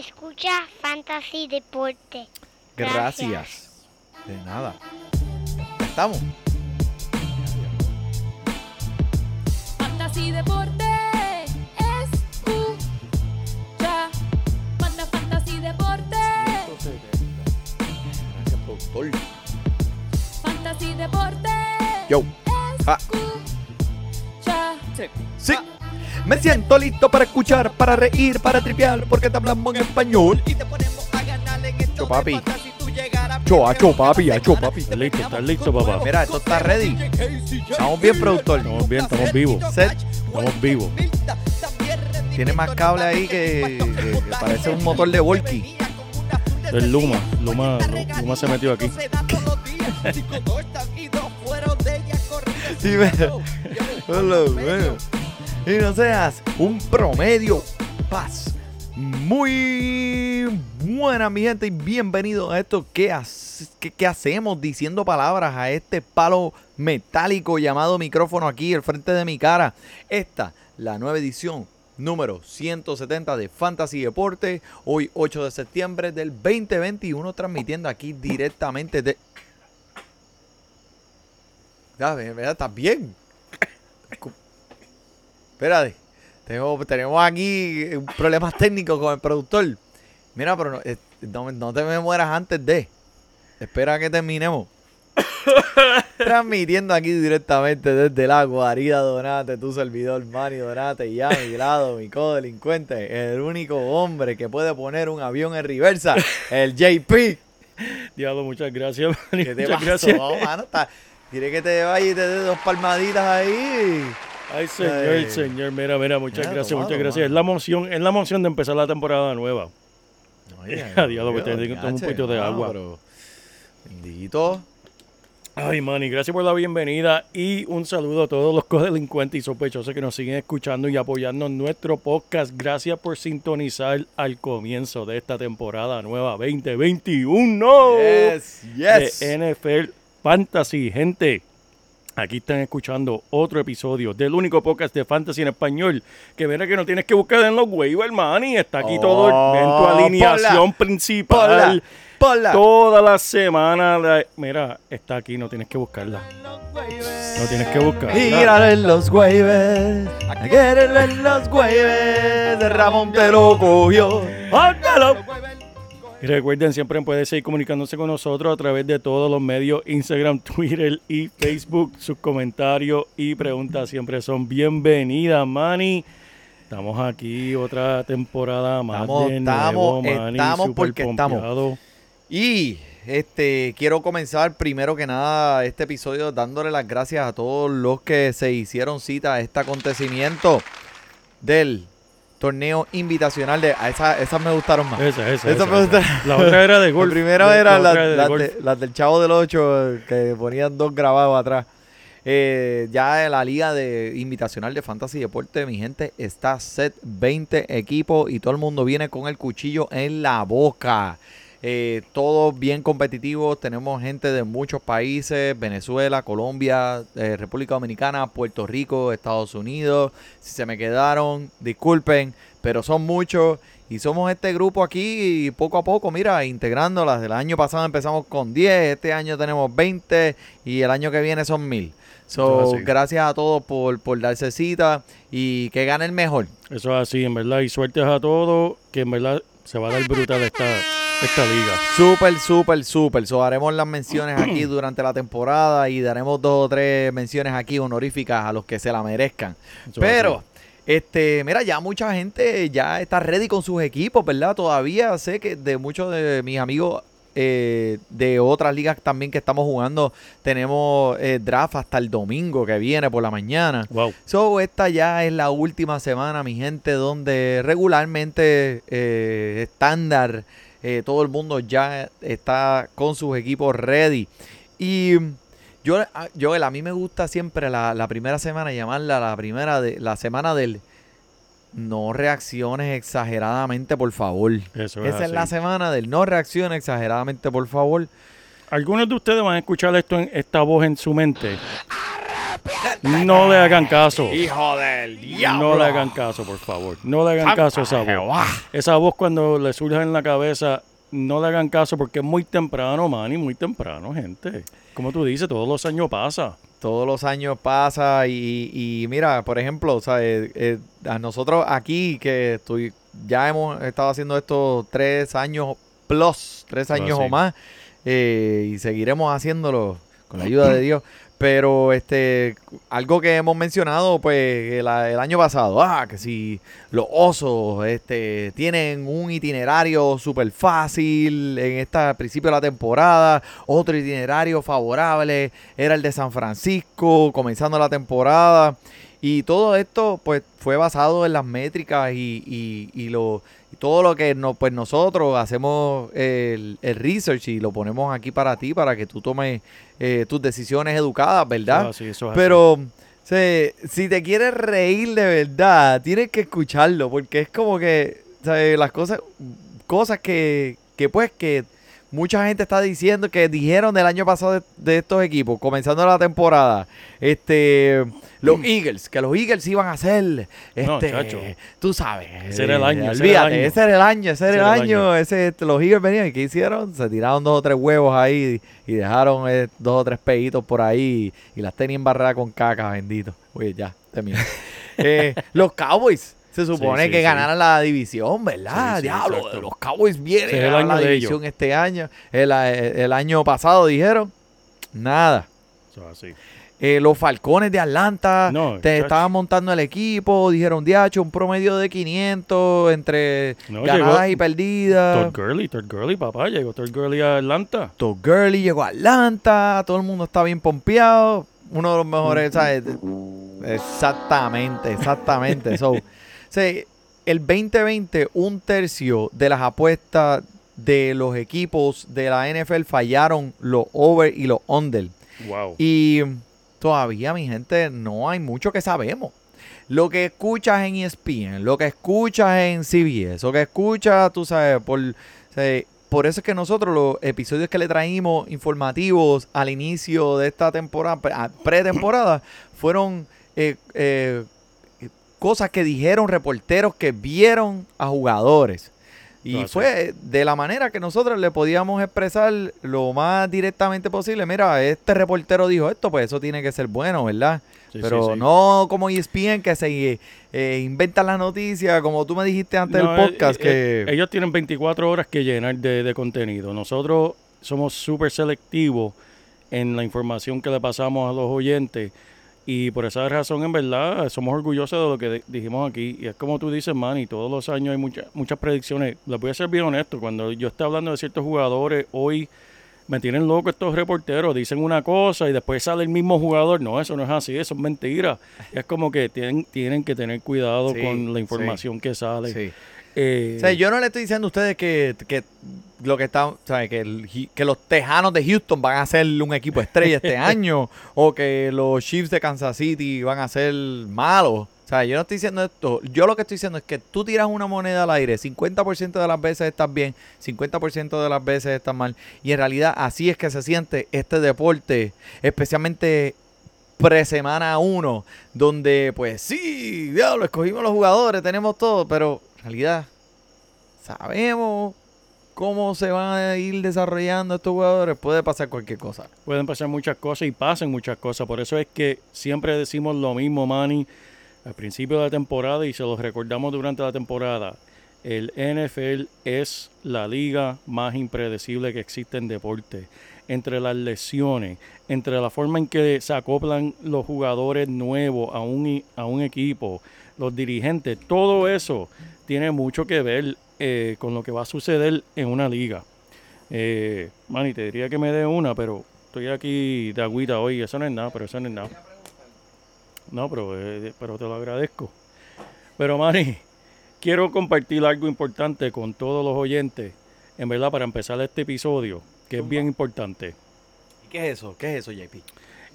escucha Fantasy Deporte. Gracias. De nada. Estamos. Fantasy Deporte. Escucha. Manda Fantasy Deporte. Gracias, productor. Fantasy Deporte. Yo. Ah. Escucha. Sí. Me siento listo para escuchar, para reír, para tripear, porque te hablamos en español. Y te ponemos a ganar en esto Cho, de papi. tú llegarás Cho, acho, papi, acho, papi. ¿Estás listo? ¿Estás listo, papá? Mira, esto está ready. Estamos bien, productor. Estamos bien, estamos vivos. Set. Estamos vivos. Tiene más cable ahí que, que- que parece un motor de Volky. Es Luma. Luma, Luma se metió aquí. Sí, me- Hola, bueno. Y no seas un promedio paz. Muy buena, mi gente, y bienvenidos a esto que, hace- que- que hacemos diciendo palabras a este palo metálico llamado micrófono aquí al frente de mi cara. Esta, la nueva edición número 170 de Fantasy Deporte, hoy 8 de septiembre del 2021, transmitiendo aquí directamente de... ¿Estás bien? Espérate. Tengo, tenemos aquí eh, problemas técnicos con el productor. Mira, pero no, eh, no, no te me mueras antes de. Espera que terminemos. Transmitiendo aquí directamente desde la guarida Donate, tu servidor Manny Donate, y a mi lado, mi codelincuente, el único hombre que puede poner un avión en reversa, el JP. Diablo, muchas gracias, Manny. ¿Qué te Muchas pasó, gracias. mano? Está- Quiere que te vaya y te dé dos palmaditas ahí. Ay, señor, Ay. señor. Mira, mira, muchas Mira, gracias, tomado, muchas gracias. Es la emoción, es la emoción de empezar la temporada nueva. Diablo, me tengo que tomar un poquito de agua. pero- Bendito. Ay, Manny, gracias por la bienvenida y un saludo a todos los codelincuentes y sospechosos que nos siguen escuchando y apoyando en nuestro podcast. Gracias por sintonizar al comienzo de esta temporada nueva 2021 Yes, yes. de NFL Fantasy. Gente, aquí están escuchando otro episodio del único podcast de Fantasy en español. Que verá que no tienes que buscar en los waivers, Manny. Está aquí todo Oh, en tu alineación ponla, principal. Ponla. Toda la semana, la- mira, está aquí, no tienes que buscarla. No tienes que buscarla. Míralo en los waivers. Quererlo en los waivers. De Ramón te lo cogió. ¡Ándalo! Y recuerden, siempre pueden seguir comunicándose con nosotros a través de todos los medios, Instagram, Twitter y Facebook. Sus comentarios y preguntas siempre son bienvenidas, Manny. Estamos aquí otra temporada más Estamos- de estamos- nuevo, Manny. estamos porque estamos. Y este quiero comenzar primero que nada este episodio dándole las gracias a todos los que se hicieron cita a este acontecimiento del torneo invitacional de a esa- esas me gustaron más. Esa, esa, Esa me. La otra era de golf. La- era la las otra era de de- las del Chavo del 8 que ponían dos grabados atrás. Eh, ya la liga de invitacional de Fantasy Deporte, mi gente, está set 20 equipos y todo el mundo viene con el cuchillo en la boca. Eh, todos bien competitivos, tenemos gente de muchos países, Venezuela, Colombia, eh, República Dominicana, Puerto Rico, Estados Unidos. Si se me quedaron, disculpen, pero son muchos. Y somos este grupo aquí y poco a poco, mira, integrándolas. El año pasado empezamos con 10, este año tenemos 20 y el año que viene son 1000. So, es gracias a todos por, por darse cita y que gane el mejor. Eso es así, en verdad. Y suertes a todos, que en verdad se va a dar brutal esta, esta liga. Súper, súper, súper. So, haremos las menciones aquí durante la temporada y daremos dos o tres menciones aquí honoríficas a los que se la merezcan. Eso Pero, este, mira, ya mucha gente ya está ready con sus equipos, ¿verdad? Todavía sé que de muchos de mis amigos eh, de otras ligas también que estamos jugando, tenemos eh, draft hasta el domingo que viene por la mañana. Wow. So, esta ya es la última semana, mi gente, donde regularmente, eh, estándar, todo el mundo ya está con sus equipos ready. Y yo, a- Joel, a mí me gusta siempre la, la primera semana llamarla la primera de la semana del no reacciones exageradamente, por favor. Eso es Esa es la semana del no reacciones exageradamente, por favor. Algunos de ustedes van a escuchar esto en esta voz en su mente. No le hagan caso. Hijo del diablo. No le hagan caso, por favor. No le hagan caso a esa voz. Esa voz cuando le surge en la cabeza, no le hagan caso porque es muy temprano, Manny, muy temprano, gente. Como tú dices, todos los años pasa. Todos los años pasa y, y mira, por ejemplo, sea, eh, a nosotros aquí que estoy, ya hemos estado haciendo esto tres años plus, tres años sí. o más, eh, y seguiremos haciéndolo con la ayuda de Dios. Pero este, algo que hemos mencionado, pues, el, año pasado, ah, que si los osos este, tienen un itinerario súper fácil en este principio de la temporada, otro itinerario favorable era el de San Francisco, comenzando la temporada. Y todo esto, pues, fue basado en las métricas y, y, y lo, y todo lo que no, pues nosotros hacemos el, el research y lo ponemos aquí para ti, para que tú tomes eh, tus decisiones educadas, ¿verdad? Sí, eso es así. Pero se- si te quieres reír de verdad, tienes que escucharlo, porque es como que ¿sabes? las cosas, cosas que, que pues que mucha gente está diciendo que dijeron del año pasado de, de estos equipos, comenzando la temporada, este los Eagles, que los Eagles iban a ser, No, este, chacho. tú sabes, Ese era el año, ese era el año. ese era el año, ese era el Ese era el año, ese, este, los Eagles venían y ¿qué hicieron? Se tiraron dos o tres huevos ahí y dejaron eh, dos o tres peitos por ahí y, las tenían barradas con caca, bendito. Oye, ya, terminé. Eh, los Cowboys. Se supone sí, que sí. ganaran la división, ¿verdad? Diablo, exacto. los Cowboys vienen es el ganar año la de división este año. El, eh, el año pasado dijeron, nada. Así. Eh, los Falcones de Atlanta No, te estaban montando el equipo, dijeron, diacho, un promedio de 500 entre No, ganadas llegó y perdidas. Todd Gurley, Todd Gurley, papá, llegó Todd Gurley a Atlanta. Todd Gurley llegó a Atlanta, todo el mundo está bien pompeado. Uno de los mejores, ¿sabes? Exactamente, exactamente. so, sea, el 2020, un tercio de las apuestas de los equipos de la NFL fallaron los over y los under. Wow. Y todavía, mi gente, no hay mucho que sabemos. Lo que escuchas en ESPN, lo que escuchas en CBS, lo que escuchas, tú sabes, por, o sea, por eso es que nosotros los episodios que le traímos informativos al inicio de esta temporada, pretemporada, fueron eh, eh, cosas que dijeron reporteros que vieron a jugadores. Y fue de la manera que nosotros le podíamos expresar lo más directamente posible. Mira, este reportero dijo esto, pues eso tiene que ser bueno, ¿verdad? Sí, Pero sí, sí. no como ESPN que se eh, inventan las noticias, como tú me dijiste antes No, del podcast, eh, que... eh, ellos tienen 24 horas que llenar de, de contenido. Nosotros somos súper selectivos en la información que le pasamos a los oyentes y por esa razón, en verdad, somos orgullosos de lo que dijimos aquí. Y es como tú dices, Manny, todos los años hay muchas muchas predicciones. Les voy a ser bien honesto, cuando yo estoy hablando de ciertos jugadores, hoy me tienen loco estos reporteros, dicen una cosa y después sale el mismo jugador. No, eso no es así, eso es mentira. Es como que tienen, tienen que tener cuidado Sí, con la sí. información que sale. Sí. Eh, O sea, yo no le estoy diciendo a ustedes que, que lo que está, que, el que los Tejanos de Houston van a ser un equipo estrella este año o que los Chiefs de Kansas City van a ser malos. O sea, yo no estoy diciendo esto. Yo lo que estoy diciendo es que tú tiras una moneda al aire, 50% de las veces estás bien, 50% de las veces estás mal. Y en realidad así es que se siente este deporte, especialmente pre-semana 1, donde pues sí, diablo, escogimos los jugadores, tenemos todo, pero en realidad sabemos cómo se van a ir desarrollando estos jugadores, puede pasar cualquier cosa. Pueden pasar muchas cosas y pasan muchas cosas. Por eso es que siempre decimos lo mismo, Manny, al principio de la temporada y se los recordamos durante la temporada. El NFL es la liga más impredecible que existe en deporte. Entre las lesiones, entre la forma en que se acoplan los jugadores nuevos a un, a un equipo, los dirigentes, todo eso tiene mucho que ver eh, con lo que va a suceder en una liga. Eh, Manny, te diría que me dé una, pero estoy aquí de agüita hoy. Eso no es nada, pero eso no es nada. No, pero, eh, pero te lo agradezco. Pero, Manny, quiero compartir algo importante con todos los oyentes. En verdad, para empezar este episodio, que es bien importante. ¿Y qué es eso? ¿Qué es eso, JP?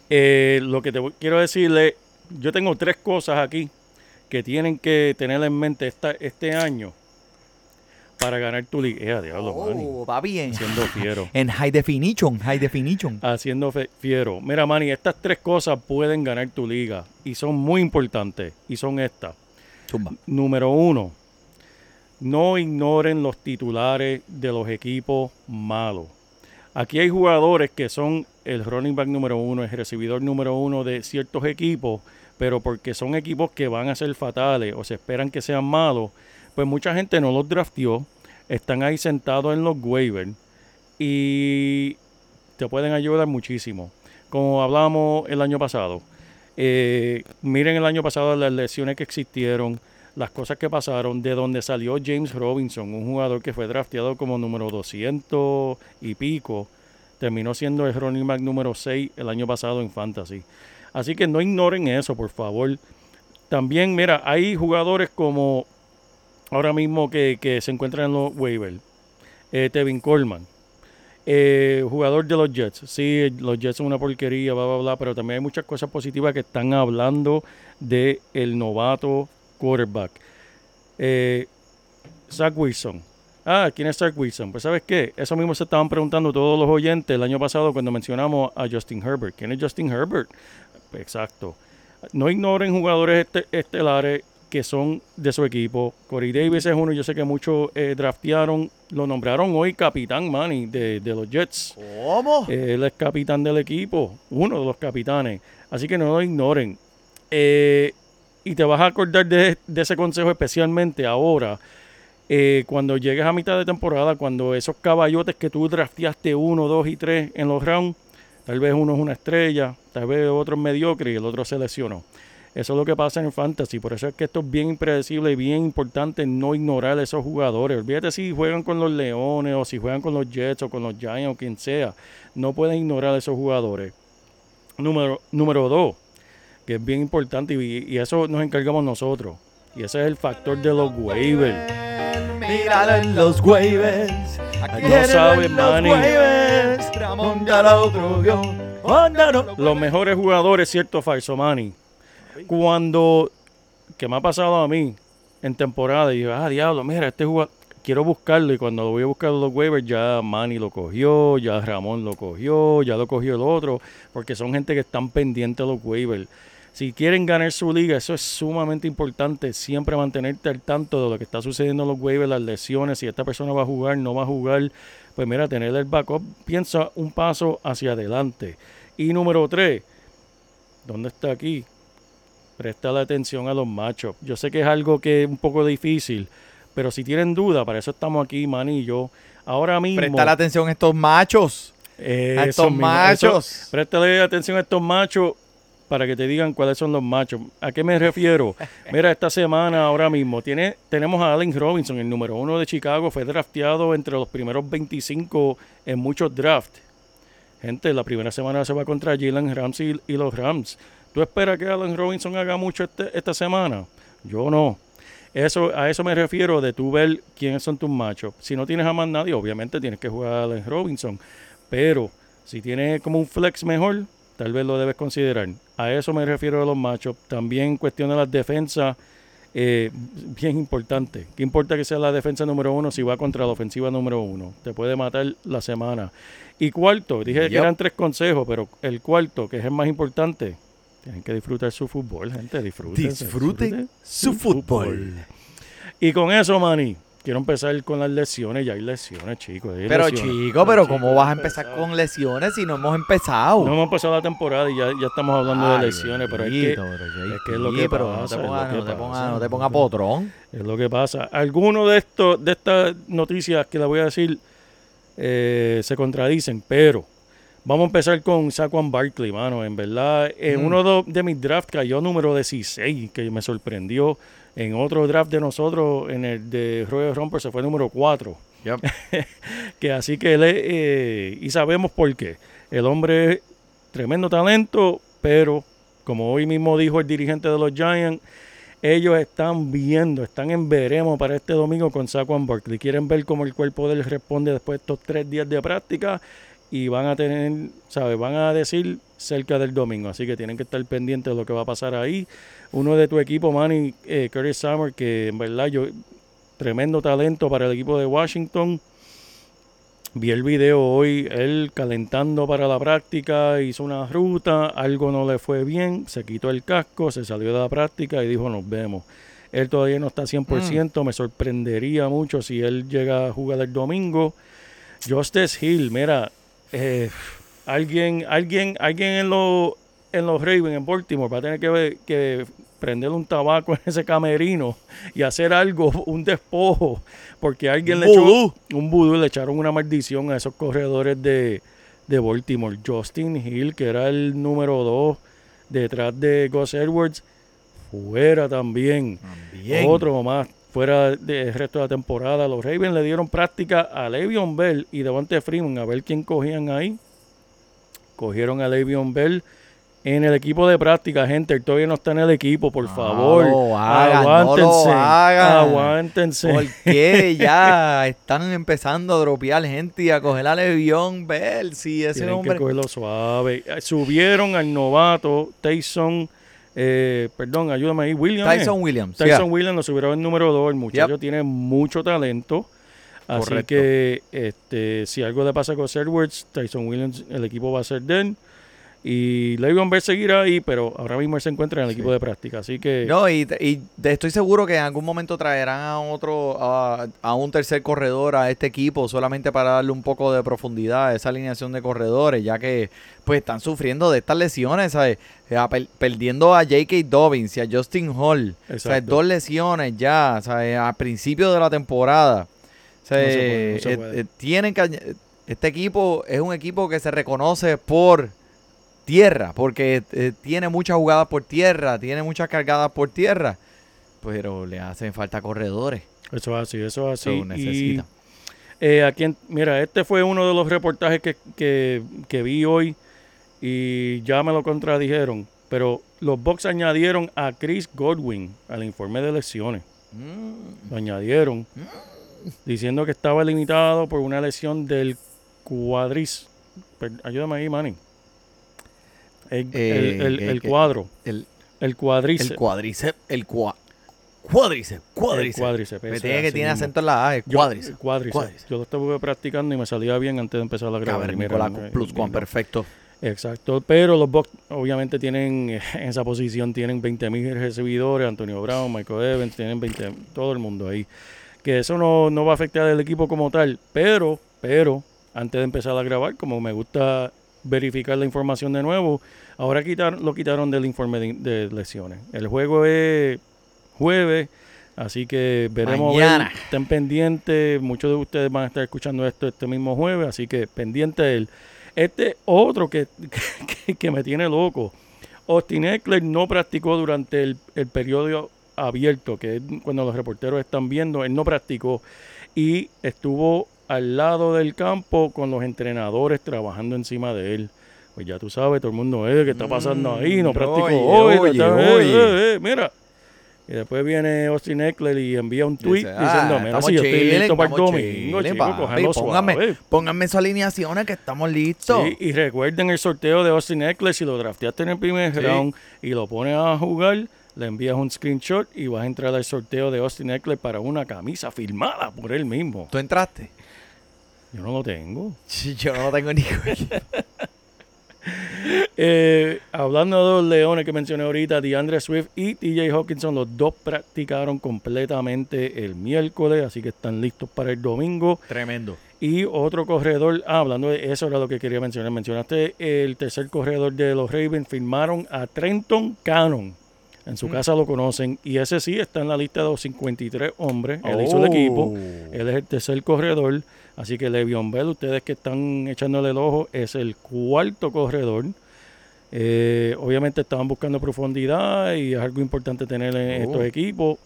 Eh, lo que te voy- quiero decirle, yo tengo tres cosas aquí que tienen que tener en mente esta, este año para ganar tu liga. Eh, diablo. Oh, va bien. Siendo fiero. En high definition, high definition. haciendo fiero. Mira, Manny, estas tres cosas pueden ganar tu liga y son muy importantes. Y son estas. Zumba. Número uno, no ignoren los titulares de los equipos malos. Aquí hay jugadores que son el running back número uno, el recibidor número uno de ciertos equipos, pero porque son equipos que van a ser fatales o se esperan que sean malos, pues mucha gente no los draftió, están ahí sentados en los waivers y te pueden ayudar muchísimo. Como hablamos el año pasado, eh, miren el año pasado las lesiones que existieron, las cosas que pasaron, de donde salió James Robinson, un jugador que fue drafteado como número 200 y pico, terminó siendo el running back número 6 el año pasado en Fantasy. Así que no ignoren eso, por favor. También, mira, hay jugadores como ahora mismo que, que se encuentran en los waivers. Eh, Tevin Coleman, eh, jugador de los Jets. Sí, los Jets son una porquería, bla, bla, bla, pero también hay muchas cosas positivas que están hablando de el novato quarterback. Eh, Zach Wilson. Ah, ¿quién es Zach Wilson? Pues ¿sabes qué? Eso mismo se estaban preguntando todos los oyentes el año pasado cuando mencionamos a Justin Herbert. ¿Quién es Justin Herbert? Exacto. No ignoren jugadores este- estelares que son de su equipo. Corey Davis es uno, yo sé que muchos eh, draftearon, lo nombraron hoy capitán Manny de, de los Jets. ¿Cómo? Él es capitán del equipo, uno de los capitanes. Así que no lo ignoren. Eh, y te vas a acordar de, de ese consejo especialmente ahora, eh, cuando llegues a mitad de temporada, cuando esos caballotes que tú drafteaste uno, dos y tres en los rounds, tal vez uno es una estrella, tal vez otro es mediocre y el otro se lesionó. Eso es lo que pasa en fantasy. Por eso es que esto es bien impredecible y bien importante no ignorar a esos jugadores. Olvídate si juegan con los Leones o si juegan con los Jets o con los Giants o quien sea. No pueden ignorar a esos jugadores. Número, número dos, que es bien importante y eso nos encargamos nosotros. Y ese es el factor de los waivers. Míralo en los waivers. No sabe, Manny. Ramón ya la otro vio. Onda no. Los mejores jugadores, cierto, falso, Manny. Cuando, que me ha pasado a mí en temporada, y yo, ah, diablo, mira, este jugador, quiero buscarlo, y cuando lo voy a buscar los waivers, ya Manny lo cogió, ya Ramón lo cogió, ya lo cogió el otro, porque son gente que están pendientes de los waivers. Si quieren ganar su liga, eso es sumamente importante. Siempre mantenerte al tanto de lo que está sucediendo en los waivers, las lesiones, si esta persona va a jugar, no va a jugar. Pues mira, tener el backup, piensa un paso hacia adelante. Y número tres, ¿dónde está aquí? Presta la atención a los machos. Yo sé que es algo que es un poco difícil, pero si tienen duda, para eso estamos aquí, Manny y yo. Ahora mismo. Presta la atención a estos machos. Eh, a eso estos machos. eso- préstale atención a estos machos para que te digan cuáles son los machos. ¿A qué me refiero? Mira, esta semana ahora mismo tiene, tenemos a Allen Robinson, el número uno de Chicago, fue drafteado entre los primeros 25 en muchos drafts. Gente, la primera semana se va contra Jalen Ramsey y los Rams. ¿Tú esperas que Allen Robinson haga mucho este- esta semana? Yo no. Eso, a eso me refiero de tú ver quiénes son tus machos. Si no tienes a más nadie, obviamente tienes que jugar a Allen Robinson. Pero si tienes como un flex mejor, tal vez lo debes considerar. A eso me refiero a los machos. También cuestión de las defensas, eh, bien importante. ¿Qué importa que sea la defensa número uno si va contra la ofensiva número uno? Te puede matar la semana. Y cuarto, dije que eran tres consejos, pero el cuarto, que es el más importante, tienen que disfrutar su fútbol, gente. Disfruten. Disfruten su fútbol. Y con eso, Manny, quiero empezar con las lesiones. Ya hay lesiones, chicos. hay Pero lesiones. chico, pero Chicos, ¿cómo vas a empezar empezado. con lesiones si no hemos empezado? No hemos empezado la temporada y ya, ya estamos hablando de lesiones, pero es que, pero es que es lo que pero pasa, no te pongas no potrón. es lo que pasa. Algunos de estos, de estas noticias que les voy a decir eh, se contradicen, pero vamos a empezar con Saquon Barkley, mano. En verdad, en Mm. uno de, de mis drafts cayó número 16, que me sorprendió. En otro draft de nosotros, en el de Royal Romper, se fue número 4. que así que él es, eh, y sabemos por qué. El hombre es tremendo talento, pero como hoy mismo dijo el dirigente de los Giants, ellos están viendo, están en veremos para este domingo con Saquon Barkley. Quieren ver cómo el cuerpo de él responde después de estos tres días de práctica y van a tener, ¿sabes? Van a decir cerca del domingo. Así que tienen que estar pendientes de lo que va a pasar ahí. Uno de tu equipo, Manny, eh, Curtis Summer, que en verdad yo tremendo talento para el equipo de Washington. Vi el video hoy, él calentando para la práctica, hizo una ruta, algo no le fue bien, se quitó el casco, se salió de la práctica y dijo nos vemos. Él todavía no está 100%, me sorprendería mucho si él llega a jugar el domingo. Justice Hill, mira, eh, alguien, alguien, alguien en los en los Ravens en Baltimore va a tener que, que prender un tabaco en ese camerino y hacer algo, un despojo, porque alguien le echó un vudú, le echaron una maldición a esos corredores de, de Baltimore. Justin Hill, que era el número 2 detrás de Gus Edwards, fuera también. También. Otro más fuera del resto de la temporada. Los Ravens le dieron práctica a Le'Veon Bell y Devontae Freeman a ver quién cogían ahí. Cogieron a Le'Veon Bell en el equipo de práctica, gente. Todavía no está en el equipo, por No favor. lo hagan, no lo aguántense. hagan. Aguántense. ¿Por qué ya están empezando a dropear gente y a coger a Levión Bell? Si ese Tienen hombre. que cogerlo suave. Eh, Subieron al novato Tyson, eh, perdón, ayúdame ahí, Williams. ¿eh? Tyson Williams. Tyson yeah. Williams lo subieron en número 2. El muchacho tiene mucho talento. Así Correcto. que este, si algo le pasa con Edwards, Tyson Williams, el equipo va a ser de él. Y Le'Veon Bell seguirá ahí, pero ahora mismo él se encuentra en el equipo de práctica. Así que No, y, y estoy seguro que en algún momento traerán a otro, a, a un tercer corredor a este equipo solamente para darle un poco de profundidad a esa alineación de corredores, ya que pues están sufriendo de estas lesiones, ¿sabes? A per- perdiendo a J.K. Dobbins y a Justin Hall. O sea, dos lesiones ya, ¿sabes? A principio de la temporada. O sea, No se puede, no se eh, puede. eh, tienen que este equipo es un equipo que se reconoce por tierra, porque eh, tiene muchas jugadas por tierra, tiene muchas cargadas por tierra, pero le hacen falta corredores. eso es así, eso es So, así. Y, necesita. eh, aquí mira, este fue uno de los reportajes que, que, que vi hoy y ya me lo contradijeron. Pero los Bucks añadieron a Chris Godwin al informe de lesiones. Mm, Lo añadieron diciendo que estaba limitado por una lesión del cuadris. Per- Ayúdame ahí, Manny. El, Eh, el- el- ¿qué- el cuadro. el, El cuadriceps. el cua, cuádriceps, cuádriceps. cuádriceps, Me tiene que tiene acento en la A, cuádriceps. cuádriceps. Yo lo estuve practicando y me salía bien antes de empezar a grabar. y mira, eh, plus mira. perfecto. Exacto, pero los Bucks obviamente tienen eh, en esa posición tienen 20 mil recibidores, Antonio Brown, Michael Evans, tienen 20, todo el mundo ahí. Que eso no, no va a afectar al equipo como tal, pero, pero, antes de empezar a grabar, como me gusta verificar la información de nuevo, ahora quitar, lo quitaron del informe de, de lesiones. El juego es jueves, así que veremos. ver, Mañana. estén pendientes, muchos de ustedes van a estar escuchando esto este mismo jueves, así que pendiente de él. Este otro que, que, que me tiene loco. Austin Eckler no practicó durante el, el periodo abierto, que es cuando los reporteros están viendo, él no practicó y estuvo al lado del campo con los entrenadores trabajando encima de él. Pues ya tú sabes, todo el mundo, eh, ¿qué está pasando ahí? No Mm, practicó oye, hoy. oye, está- eh, oye. eh, eh, mira. Y después viene Austin Eckler y envía un tweet diciendo, ah, mira, si yo estoy listo para el domingo, chicos, pónganme, sus alineaciones que estamos listos. Sí, y recuerden el sorteo de Austin Eckler, si lo drafteaste en el primer Sí. round y lo pones a jugar, le envías un screenshot y vas a entrar al sorteo de Austin Eckler para una camisa firmada por él mismo. ¿Tú entraste? Yo no lo tengo. Yo no tengo ni Eh, hablando de los leones que mencioné ahorita, DeAndre Swift y TJ Hawkinson, los dos practicaron completamente el miércoles, así que están listos para el domingo. Tremendo. Y otro corredor, ah, hablando de eso era lo que quería mencionar. Mencionaste el tercer corredor de los Ravens, firmaron a Trenton Cannon. En su casa lo conocen y ese sí está en la lista de los 53 hombres. Él hizo el equipo. Oh. Él es el tercer corredor. Así que Le'Veon Bell, ustedes que están echándole el ojo, es el cuarto corredor. Eh, obviamente estaban buscando profundidad y es algo importante tener en Oh. estos equipos.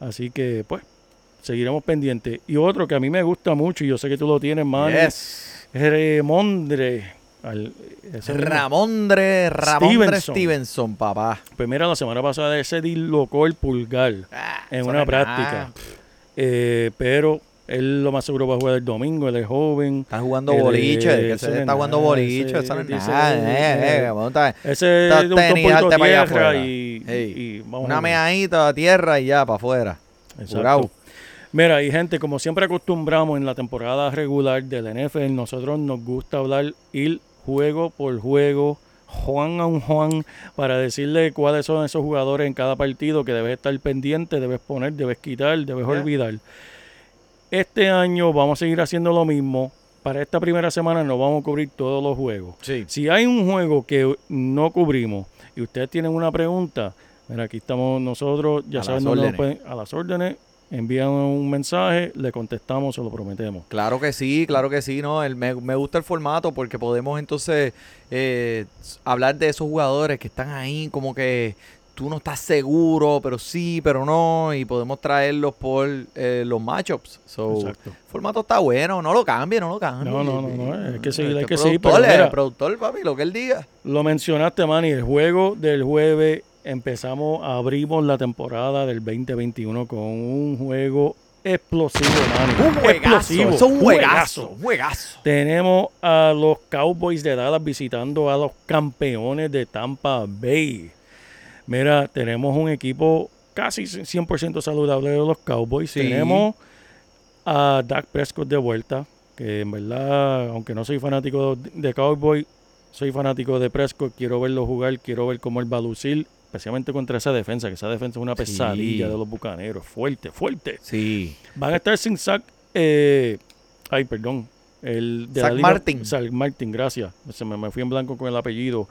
Así que, pues, seguiremos pendientes. Y otro que a mí me gusta mucho, y yo sé que tú lo tienes, man, Yes. es Remondre. Al-. Ramondre, Ramondre Stevenson. Stevenson, papá. Pues mira, la semana pasada ese dislocó el pulgar en Ah, eso una práctica. Eh, pero él lo más seguro va a jugar el domingo, él es joven. Está jugando Él boliche, se es está jugando boliche, ese es nada. Eh, eh, Ese es un poquito para y, Ey, y vamos Una meadita a tierra y ya, para afuera. Exacto. Mira, y gente, como siempre acostumbramos en la temporada regular del NFL, nosotros nos gusta hablar ir juego por juego, Juan a un Juan, para decirle cuáles son esos jugadores en cada partido que debes estar pendiente, debes poner, debes quitar, debes olvidar. Este año vamos a seguir haciendo lo mismo. Para esta primera semana no vamos a cubrir todos los juegos. Sí. Si hay un juego que no cubrimos y ustedes tienen una pregunta, mira, aquí estamos nosotros, ya A saben las nos pueden- a las órdenes, envían un mensaje, le contestamos, se lo prometemos. Claro que sí, claro que sí, no, el, me, me gusta el formato porque podemos entonces eh, hablar de esos jugadores que están ahí como que tú no estás seguro, pero sí, pero no, y podemos traerlos por eh, los matchups. So, Exacto. el formato está bueno, no lo cambie, no lo cambie. No, no, no, no, hay que seguir, hay Este que seguir, pero el productor, papi, lo que él diga. Lo mencionaste, Manny, el juego del jueves empezamos, abrimos la temporada del 2021 con un juego explosivo, Manny. Un juegazo, Explosivo, es un juegazo, un juegazo. Tenemos a los Cowboys de Dallas visitando a los campeones de Tampa Bay. Mira, tenemos un equipo casi 100% saludable de los Cowboys. Sí. Tenemos a Dak Prescott de vuelta, que en verdad, aunque no soy fanático de Cowboy, soy fanático de Prescott. Quiero verlo jugar, quiero ver cómo él va a lucir, especialmente contra esa defensa, que esa defensa es una Sí. pesadilla de los bucaneros. Fuerte, fuerte. Sí. Van a estar sin Zach. eh, ay, perdón. El de Zach línea- Martin. Zach Martin, gracias. Se me, me fui en blanco con el apellido.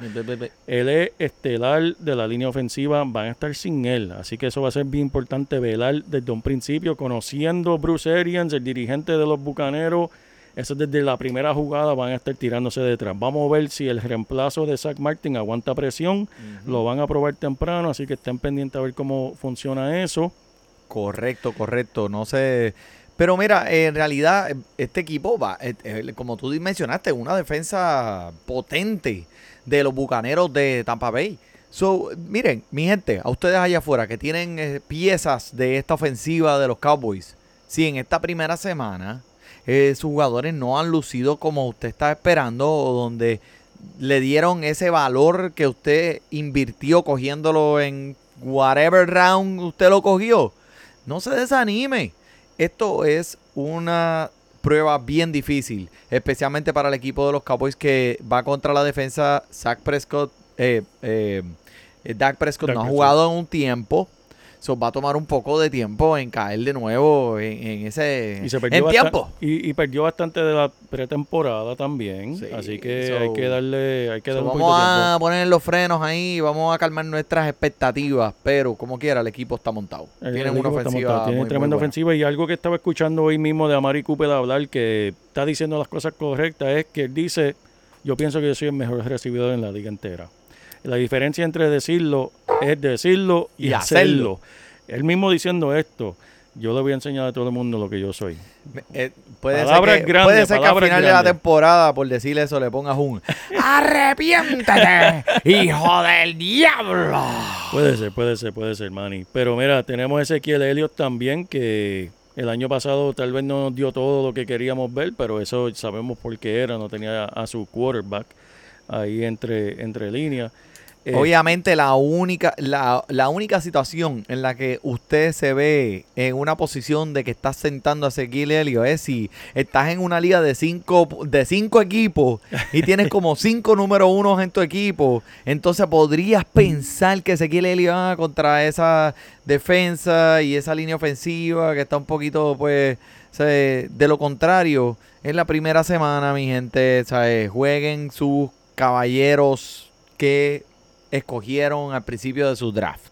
Él es estelar de la línea ofensiva. Van a estar sin él. Así que eso va a ser bien importante velar desde un principio. Conociendo Bruce Arians, el dirigente de los bucaneros. Eso desde la primera jugada van a estar tirándose detrás. Vamos a ver si el reemplazo de Zach Martin aguanta presión. Lo van a probar temprano. Así que estén pendientes a ver cómo funciona eso. Correcto, correcto. No sé. Pero mira, en realidad, eh, este equipo va, eh, eh, como tú mencionaste, una defensa potente de los bucaneros de Tampa Bay. So, miren, mi gente, a ustedes allá afuera que tienen eh, piezas de esta ofensiva de los Cowboys, si en esta primera semana eh, sus jugadores no han lucido como usted está esperando o donde le dieron ese valor que usted invirtió cogiéndolo en whatever round usted lo cogió, no se desanime. Esto es una prueba bien difícil, especialmente para el equipo de los Cowboys que va contra la defensa. Zach Prescott, eh, eh, Dak Prescott Dak no ha jugado en un tiempo. So va a tomar un poco de tiempo en caer de nuevo en, en ese Y se perdió en tiempo. Y, y perdió bastante de la pretemporada también. Sí, así que so- hay que darle, hay que So, darle un vamos poquito a poner los frenos ahí, vamos a calmar nuestras expectativas, pero como quiera el equipo está montado. El- Tienen el una ofensiva montado, Tiene muy, tremenda ofensiva y algo que estaba escuchando hoy mismo de Amari Cooper hablar que está diciendo las cosas correctas es que él dice, yo pienso que yo soy el mejor recibidor en la liga entera. La diferencia entre decirlo es decirlo y, Y hacerlo. Él mismo diciendo esto, yo le voy a enseñar a todo el mundo lo que yo soy. Eh, puede Palabras ser que, grandes, puede ser que al final de la temporada, por decirle eso, le pongas un ¡Arrepiéntete, hijo del diablo! Puede ser, puede ser, puede ser, Manny. Pero mira, tenemos a Ezequiel Elliott también, que el año pasado tal vez no nos dio todo lo que queríamos ver, pero eso sabemos por qué era, no tenía a su quarterback ahí entre, entre líneas. Eh, Obviamente la única, la, la única situación en la que usted se ve en una posición de que estás sentando a Ezequiel Elliott es si estás en una liga de cinco, de cinco equipos y tienes como cinco número unos en tu equipo, entonces podrías pensar que Ezequiel Elliott va contra esa defensa y esa línea ofensiva que está un poquito pues se- de lo contrario, en la primera semana, mi gente, ¿sabes? jueguen sus caballeros que escogieron al principio de su draft.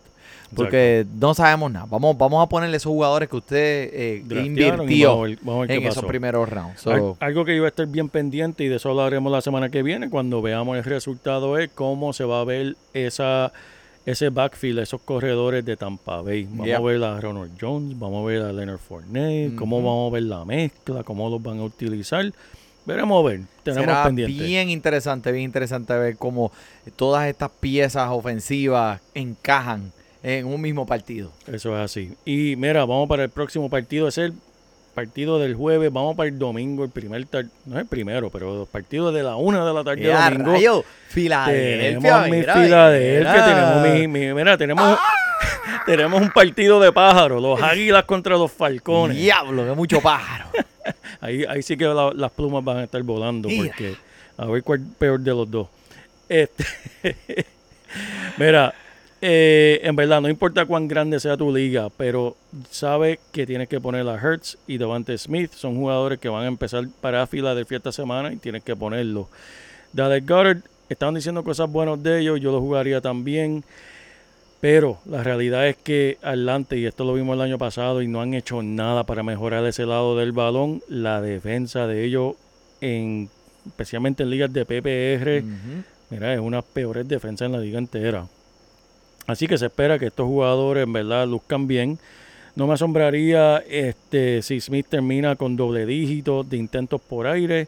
Porque no sabemos nada. Vamos, vamos a ponerle esos jugadores que usted eh, invirtió vamos a ver- vamos a ver qué en esos primeros rounds. So, Al- algo que iba a estar bien pendiente y de eso hablaremos la semana que viene cuando veamos el resultado es cómo se va a ver esa ese backfield, esos corredores de Tampa Bay. Vamos Yeah. a ver a Ronald Jones, vamos a ver a Leonard Fournette, cómo vamos a ver la mezcla, cómo los van a utilizar. Veremos a ver, tenemos será pendiente. bien interesante, bien interesante ver cómo todas estas piezas ofensivas encajan en un mismo partido. Eso es así. Y mira, vamos para el próximo partido. Es el partido del jueves. Vamos para el domingo, el primer no es el primero, pero el partido de la una de la tarde ¡Ya, domingo. rayo! Filadelfia, Tenemos mi Filadelfia, tenemos mi, mi- mira, tenemos Tenemos un partido de pájaros, los águilas contra los falcones. Diablo, que mucho pájaro. Ahí, ahí sí que la- las plumas van a estar volando Mira. porque a ver cuál peor de los dos. Este, mira, eh, en verdad no importa cuán grande sea tu liga, pero sabe que tienes que poner a Hertz y Devante Smith. Son jugadores que van a empezar para Filadelfia esta semana y tienes que ponerlo. Dallas Goddard, estaban diciendo cosas buenas de ellos, yo lo jugaría también. Pero la realidad es que Atlante, y esto lo vimos el año pasado, y no han hecho nada para mejorar ese lado del balón. La defensa de ellos, en, especialmente en ligas de PPR, Ujú. mira, es una peores defensas en la liga entera. Así que se espera que estos jugadores en verdad luzcan bien. No me asombraría este, si Smith termina con doble dígito de intentos por aire.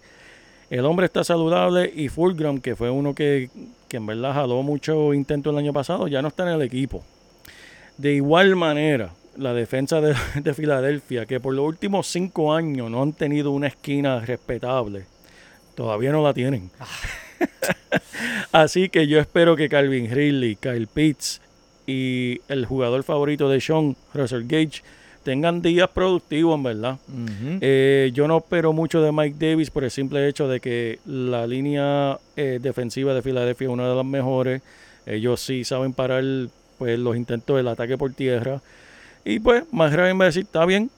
El hombre está saludable y Fulgram, que fue uno que, que en verdad jaló mucho intento el año pasado, ya no está en el equipo. De igual manera, la defensa de, de Filadelfia, que por los últimos cinco años no han tenido una esquina respetable, todavía no la tienen. Así que yo espero que Calvin Ridley, Kyle Pitts y el jugador favorito de Sean, Russell Gage, tengan días productivos, en verdad. Eh, yo no espero mucho de Mike Davis por el simple hecho de que la línea eh, defensiva de Filadelfia es una de las mejores. Ellos sí saben parar pues, los intentos del ataque por tierra. Y pues, más grave va a decir, está bien,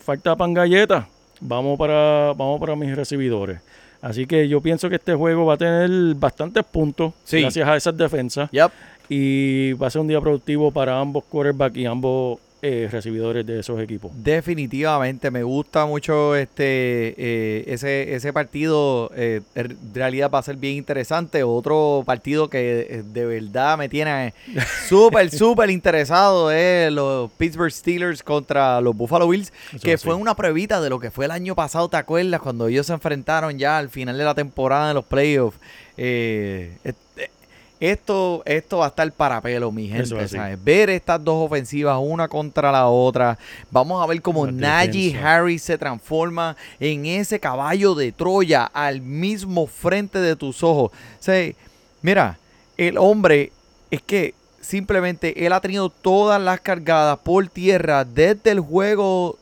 falta pan galleta. Vamos para, vamos para mis recibidores. Así que yo pienso que este juego va a tener bastantes puntos Sí. gracias a esas defensas. Yep. Y va a ser un día productivo para ambos quarterbacks y ambos eh, recibidores de esos equipos. Definitivamente me gusta mucho este eh, ese ese partido eh, en realidad va a ser bien interesante. Otro partido que eh, de verdad me tiene súper súper interesado es los Pittsburgh Steelers contra los Buffalo Bills Eso que fue una pruebita de lo que fue el año pasado te acuerdas cuando ellos se enfrentaron ya al final de la temporada en los playoffs. Este, esto, esto va a estar para pelo, mi gente. Ver estas dos ofensivas una contra la otra. Vamos a ver cómo Najee. Harris se transforma en ese caballo de Troya al mismo frente de tus ojos. O sea, mira, el hombre es que simplemente él ha tenido todas las cargadas por tierra desde el juego,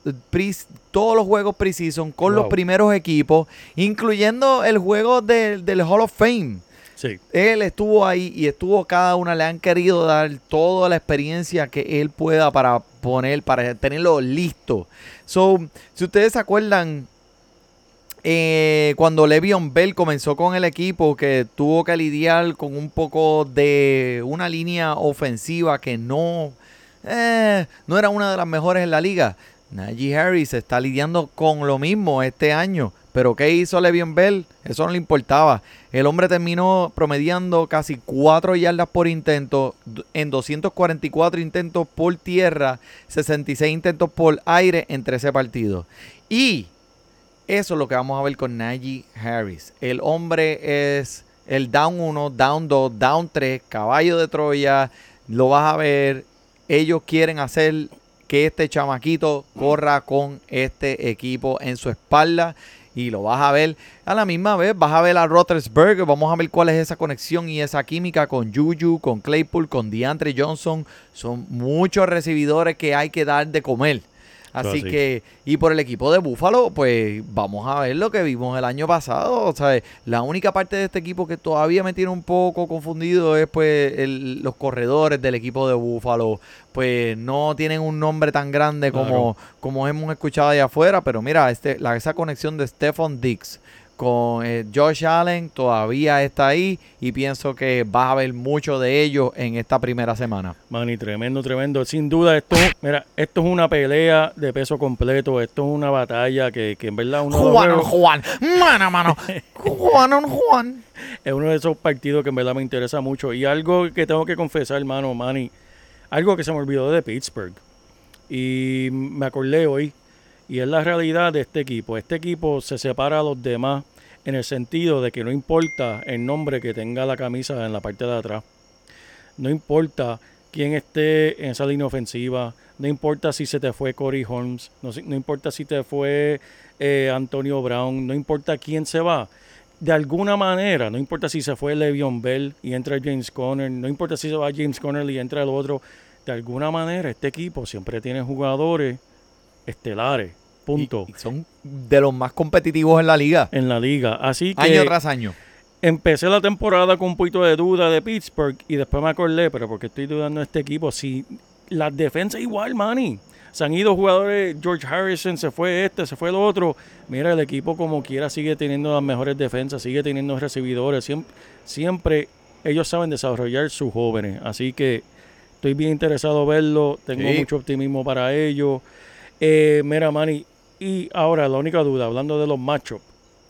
todos los juegos preseason con los primeros equipos, incluyendo el juego del Hall of Fame. Sí. Él estuvo ahí y estuvo cada una, le han querido dar toda la experiencia que él pueda para poner, para tenerlo listo. So, si ustedes se acuerdan, eh, cuando Le'Veon Bell comenzó con el equipo, que tuvo que lidiar con un poco de una línea ofensiva que no, eh, no era una de las mejores en la liga. Najee Harris está lidiando con lo mismo este año. Pero ¿qué hizo Le'Veon Bell? Eso no le importaba. El hombre terminó promediando casi 4 yardas por intento en 244 intentos por tierra, 66 intentos por aire en 13 partidos. Y eso es lo que vamos a ver con Najee Harris. El hombre es el down 1, down 2, down 3, caballo de Troya. Lo vas a ver. Ellos quieren hacer que este chamaquito corra con este equipo en su espalda. Y lo vas a ver a la misma vez. Vas a ver a Rothersberg. Vamos a ver cuál es esa conexión y esa química con Juju, con Claypool, con DeAndre Johnson. Son muchos recibidores que hay que dar de comer. Así que, y por el equipo de Búfalo, pues vamos a ver lo que vimos el año pasado. O sea, la única parte de este equipo que todavía me tiene un poco confundido es pues el- los corredores del equipo de Búfalo. Pues no tienen un nombre tan grande como, como hemos escuchado allá afuera. Pero mira, este, la, esa conexión de Stephon Dix con eh, Josh Allen todavía está ahí. Y pienso que vas a ver mucho de ellos en esta primera semana. Manny, tremendo, tremendo. Sin duda, esto, mira, esto es una pelea de peso completo. Esto es una batalla que, que en verdad uno Juan, Juan, mano mano. Juan, Juan. es uno de esos partidos que en verdad me interesa mucho. Y algo que tengo que confesar, hermano, Manny, algo que se me olvidó de Pittsburgh. Y me acordé hoy. Y es la realidad de este equipo. Este equipo se separa a los demás en el sentido de que no importa el nombre que tenga la camisa en la parte de atrás. No importa quién esté en esa línea ofensiva. No importa si se te fue Corey Holmes. No, no importa si te fue eh, Antonio Brown. No importa quién se va. De alguna manera, no importa si se fue Le'Veon Bell y entra James Conner. No importa si se va James Conner y entra el otro. de alguna manera este equipo siempre tiene jugadores estelares, punto, Y- y son de los más competitivos en la liga. en la liga. Así que Año tras año. empecé la temporada con un poquito de duda de Pittsburgh y después me acordé, pero porque estoy dudando de este equipo, si las defensas igual, Manny. Se han ido jugadores, George Harrison, se fue este, se fue el otro. Mira, el equipo como quiera sigue teniendo las mejores defensas, sigue teniendo recibidores. Siempre, siempre ellos saben desarrollar sus jóvenes. Así que estoy bien interesado en verlo. Tengo Sí. mucho optimismo para ellos. Eh, mira, Manny, y ahora la única duda, hablando de los machos.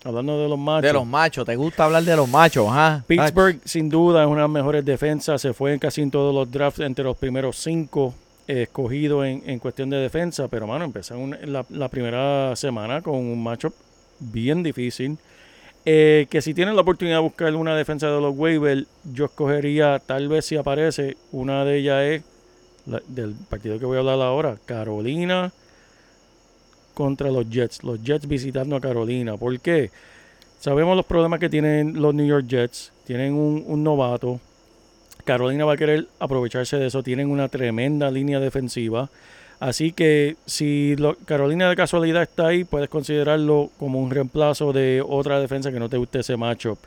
Hablando de los machos. De los machos. ¿Te gusta hablar de los machos? ah? Pittsburgh, sin duda, es una de las mejores defensas. Se fue en casi en todos los drafts entre los primeros cinco eh, escogidos en, en cuestión de defensa. Pero, mano, empezaron la, la primera semana con un matchup bien difícil. Eh, que si tienen la oportunidad de buscar una defensa de los waivers, yo escogería, tal vez si aparece, una de ellas es la- del partido que voy a hablar ahora, Carolina contra los Jets. Los Jets visitando a Carolina. ¿Por qué? Sabemos los problemas que tienen los New York Jets. Tienen un, novato. Carolina va a querer aprovecharse de eso. Tienen una tremenda línea defensiva. Así que si Carolina de casualidad está ahí, puedes considerarlo como un reemplazo de otra defensa que no te guste ese matchup.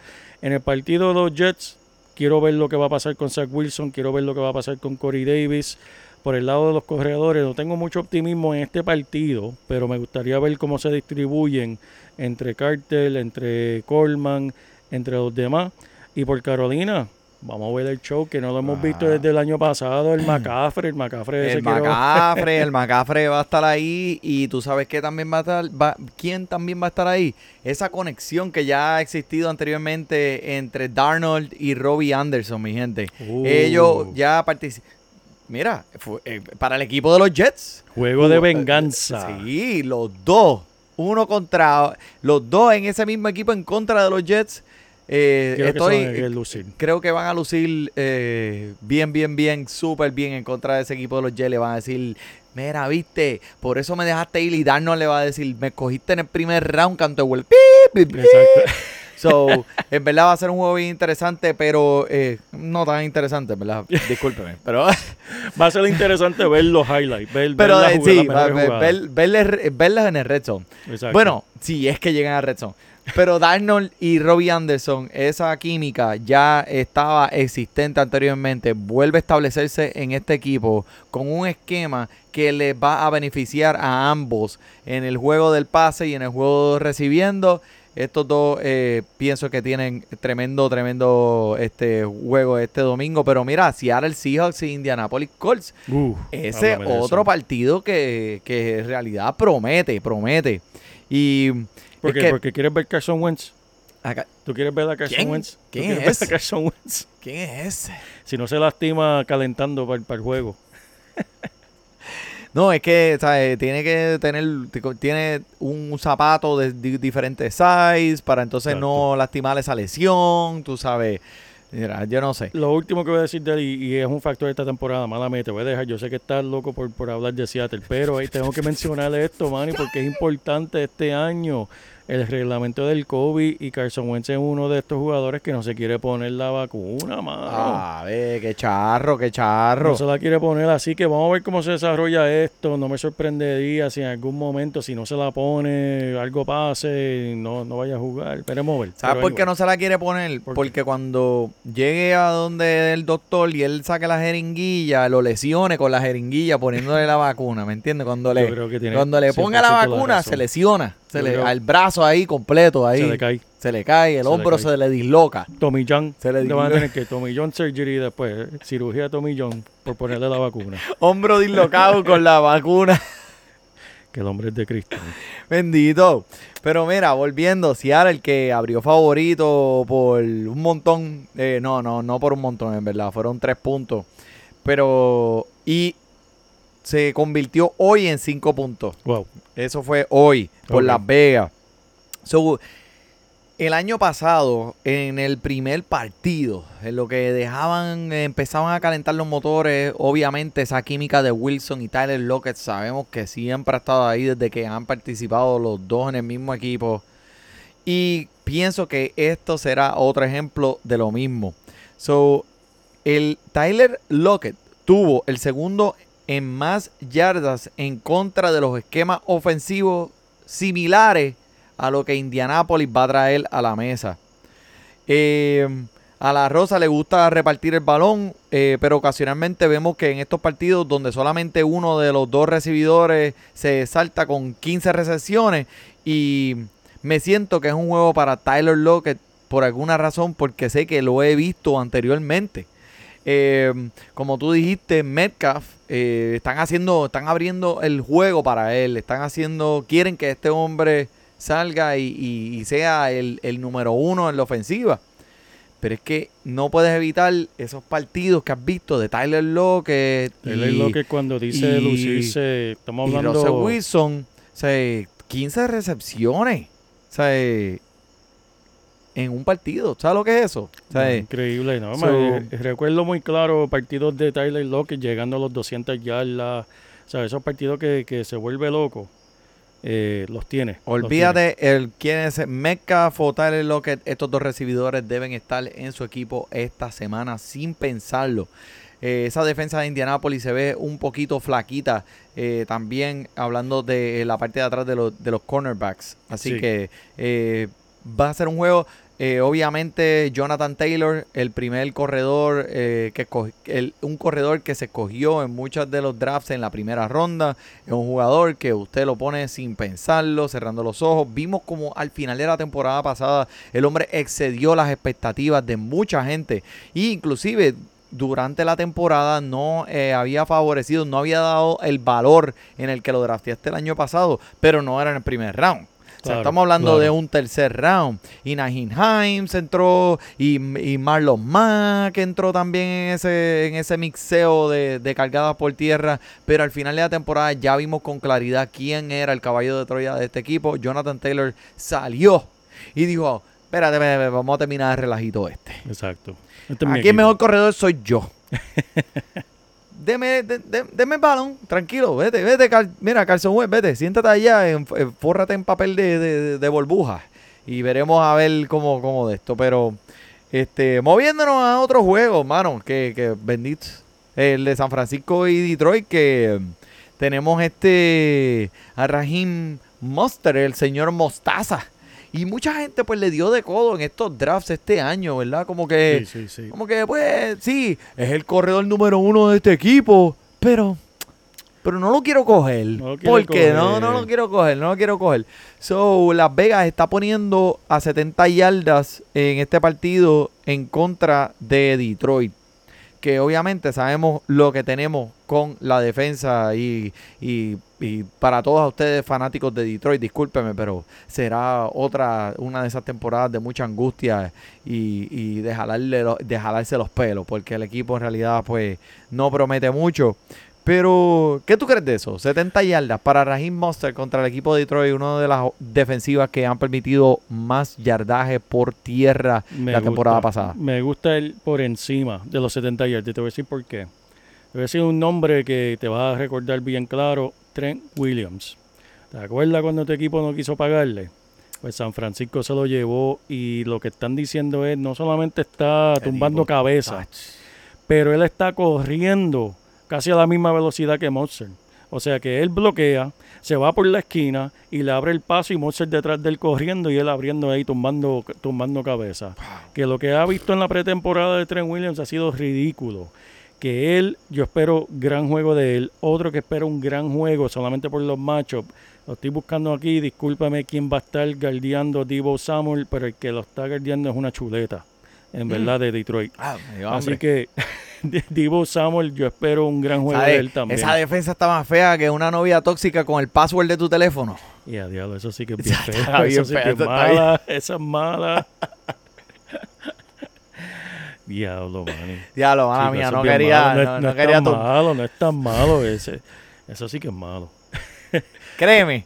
En el partido de los Jets, quiero ver lo que va a pasar con Zach Wilson, quiero ver lo que va a pasar con Corey Davis. Por el lado de los corredores, no tengo mucho optimismo en este partido, pero me gustaría ver cómo se distribuyen entre Cartel, entre Coleman, entre los demás. Y por Carolina, vamos a ver el show que no lo hemos visto Ah. desde el año pasado, el McCaffrey, el McCaffrey ese El Macafre, el Macafre va a estar ahí y tú sabes que también va a estar, va- ¿quién también va a estar ahí? Esa conexión que ya ha existido anteriormente entre Darnold y Robbie Anderson, mi gente. Uh. Ellos ya participan. Mira, fue, eh, para el equipo de los Jets. Juego de Hubo- eh, venganza. Sí, los dos. Uno contra. Los dos en ese mismo equipo en contra de los Jets. Eh, Creo que estoy, que lucir. creo que van a lucir eh, bien, bien, bien, súper bien en contra de ese equipo de los Jets. Le van a decir, mira, viste, por eso me dejaste ir. Y Darnold le va a decir, me cogiste en el primer round, canto de pip, pip, pip". Exacto. So, en verdad va a ser un juego bien interesante, pero eh, no tan interesante, en ¿verdad? Discúlpeme. Pero, Va a ser interesante ver los highlights, ver, pero ver, eh, sí, ver- jugadas. ver- verles, verlas en el Red Zone. Exacto. Bueno, si es que llegan a Red Zone. Pero Darnold y Robbie Anderson, esa química ya estaba existente anteriormente, vuelve a establecerse en este equipo con un esquema que les va a beneficiar a ambos en el juego del pase y en el juego recibiendo. Estos dos eh, pienso que tienen tremendo, tremendo este juego este domingo. Pero mira, Seattle Seahawks y Indianapolis Colts. Uf, Ese otro partido que, que en realidad promete, promete. Y ¿Por es qué? que Porque quieres ver Carson Wentz. acá- ¿Tú quieres ver a Carson ¿Quién? Wentz? ¿Tú ¿Quién es ver ese? a Carson Wentz? ¿quién es ese? Si no se lastima calentando para, el juego. No, es que ¿sabes? tiene que tener tiene un zapato de di- diferentes size para entonces no lastimar esa lesión, tú sabes. Mira, yo no sé. Lo último que voy a decir de él, y, y es un factor de esta temporada, malamente, te voy a dejar, yo sé que estás loco por, por hablar de Seattle, pero tengo que mencionarle esto, Manny, porque es importante este año el reglamento del COVID y Carson Wentz es uno de estos jugadores que no se quiere poner la vacuna, mano. A ver, qué charro, qué charro. No se la quiere poner, así que vamos a ver cómo se desarrolla esto. No me sorprendería si en algún momento, si no se la pone, algo pase, no, no vaya a jugar. Esperemos ver. ¿Sabes Pero por qué no se la quiere poner? Porque cuando llegue a donde el doctor y él saque la jeringuilla, lo lesione con la jeringuilla poniéndole la vacuna, ¿me entiendes? Cuando le, cuando le ponga la 100% de vacuna, se lesiona. Se le, al brazo ahí completo, ahí. Se le cae. Se le cae, el Se le hombro cae. se le disloca. Tommy John. Se le le van a tener que Tommy John surgery después. eh, Cirugía de Tommy John por ponerle la vacuna. Hombro dislocado con la vacuna. Que el hombre es de Cristo. Bendito. Pero mira, volviendo, Seattle, el que abrió favorito por un montón. eh, no, no, no por un montón, en verdad. Fueron tres puntos. Pero. Y se convirtió hoy en cinco puntos. Wow. Eso fue hoy, por. Las Vegas. So, el año pasado, en el primer partido, en lo que dejaban, empezaban a calentar los motores, obviamente esa química de Wilson y Tyler Lockett, sabemos que siempre ha estado ahí desde que han participado los dos en el mismo equipo. Y pienso que esto será otro ejemplo de lo mismo. So, el Tyler Lockett tuvo el segundo en más yardas en contra de los esquemas ofensivos similares a lo que Indianapolis va a traer a la mesa. Eh, a la Rosa le gusta repartir el balón, eh, pero ocasionalmente vemos que en estos partidos donde solamente uno de los dos recibidores se salta con 15 recepciones y me siento que es un juego para Tyler Lockett por alguna razón porque sé que lo he visto anteriormente. Eh, como tú dijiste, Metcalf eh, están haciendo, están abriendo el juego para él, están haciendo, quieren que este hombre salga y, y- y sea el, el número uno en la ofensiva. Pero es que no puedes evitar esos partidos que has visto de Tyler Lockett Él y, es lo que cuando dice y- lucirse, estamos y hablando... Russell Wilson. O sea, 15 recepciones. O sea, en un partido. ¿Sabes lo que es eso? Sea, Increíble, ¿no? so- recuerdo muy claro partidos de Tyler Lockett llegando a los 200 yardas. O sea, esos partidos que, que se vuelve loco, eh, los tiene. los tiene. Olvídate el quién es Metcalf o Tyler Lockett. Estos dos recibidores deben estar en su equipo esta semana sin pensarlo. Eh, esa defensa de Indianapolis se ve un poquito flaquita. eh, también hablando de la parte de atrás de los, de los cornerbacks. Así Sí. que eh, va a ser un juego. Eh, obviamente Jonathan Taylor, el primer corredor, eh, que un corredor que se escogió en muchos de los drafts en la primera ronda. Es un jugador que usted lo pone sin pensarlo, cerrando los ojos. Vimos como al final de la temporada pasada el hombre excedió las expectativas de mucha gente. E inclusive durante la temporada no eh, había favorecido, no había dado el valor en el que lo drafteaste el año pasado, pero no era en el primer round. O sea, Claro, estamos hablando claro. de un tercer round. Y Najin Himes entró y, y Marlon Mack entró también en ese, en ese mixeo de, de cargadas por tierra. Pero al final de la temporada ya vimos con claridad quién era el caballo de Troya de este equipo. Jonathan Taylor salió y dijo, espérate, espérate, vamos a terminar el relajito este. Exacto. Este es Aquí el mejor corredor soy yo. deme, de- de- deme el balón, tranquilo, vete, vete, mira, Carson Wentz, vete, siéntate allá, en, en- fórrate en papel de, de, de burbujas y veremos a ver cómo, cómo de esto, pero este, moviéndonos a otros juegos, mano, que, que bendito, el de San Francisco y Detroit, que tenemos este a Raheem Monster, el señor Mostaza. Y mucha gente pues le dio de codo en estos drafts este año, ¿verdad? Como que Sí, sí, sí. como que, pues, sí, es el corredor número uno de este equipo, pero, pero no lo quiero coger. No lo quiere porque no, no lo quiero coger, no lo quiero coger. So, Las Vegas está poniendo a 70 yardas en este partido en contra de Detroit. Que obviamente sabemos lo que tenemos con la defensa y, y- y para todos ustedes fanáticos de Detroit, discúlpeme, pero será otra, una de esas temporadas de mucha angustia y, y de, jalarle jalarse los pelos, porque el equipo en realidad pues no promete mucho. Pero, ¿qué tú crees de eso? 70 yardas para Raheem Monster contra el equipo de Detroit, una de las defensivas que han permitido más yardaje por tierra Me la temporada pasada. Me gusta el por encima de los 70 yardas. Te voy a decir por qué. Te voy a decir un nombre que te va a recordar bien claro. Trent Williams. ¿Te acuerdas cuando tu equipo no quiso pagarle? Pues San Francisco se lo llevó y lo que están diciendo es no solamente está tumbando tipo, cabeza, pero él está corriendo casi a la misma velocidad que Mozart. O sea que él bloquea, se va por la esquina y le abre el paso y Mozart detrás de él corriendo y él abriendo ahí tumbando, tumbando cabeza. Que lo que ha visto en la pretemporada de Trent Williams ha sido ridículo. Que él, yo espero gran juego de él. Otro que espero un gran juego solamente por los matchups. Lo estoy buscando aquí, discúlpame quién va a estar guardiando Divo Samuel, pero el que lo está guardiando es una chuleta, en verdad, de Detroit. Ah, Así que Divo Samuel, yo espero un gran juego de él también. Esa defensa está más fea que una novia tóxica con el password de tu teléfono. Y a diablo, eso sí que es bien Está feo. bien Eso sí feo, que es mala. Esa es mala. diablo, man. Diablo, mala mía, no quería, no, es- no es quería tan tu- malo, no es tan malo ese. Eso sí que es malo. Créeme,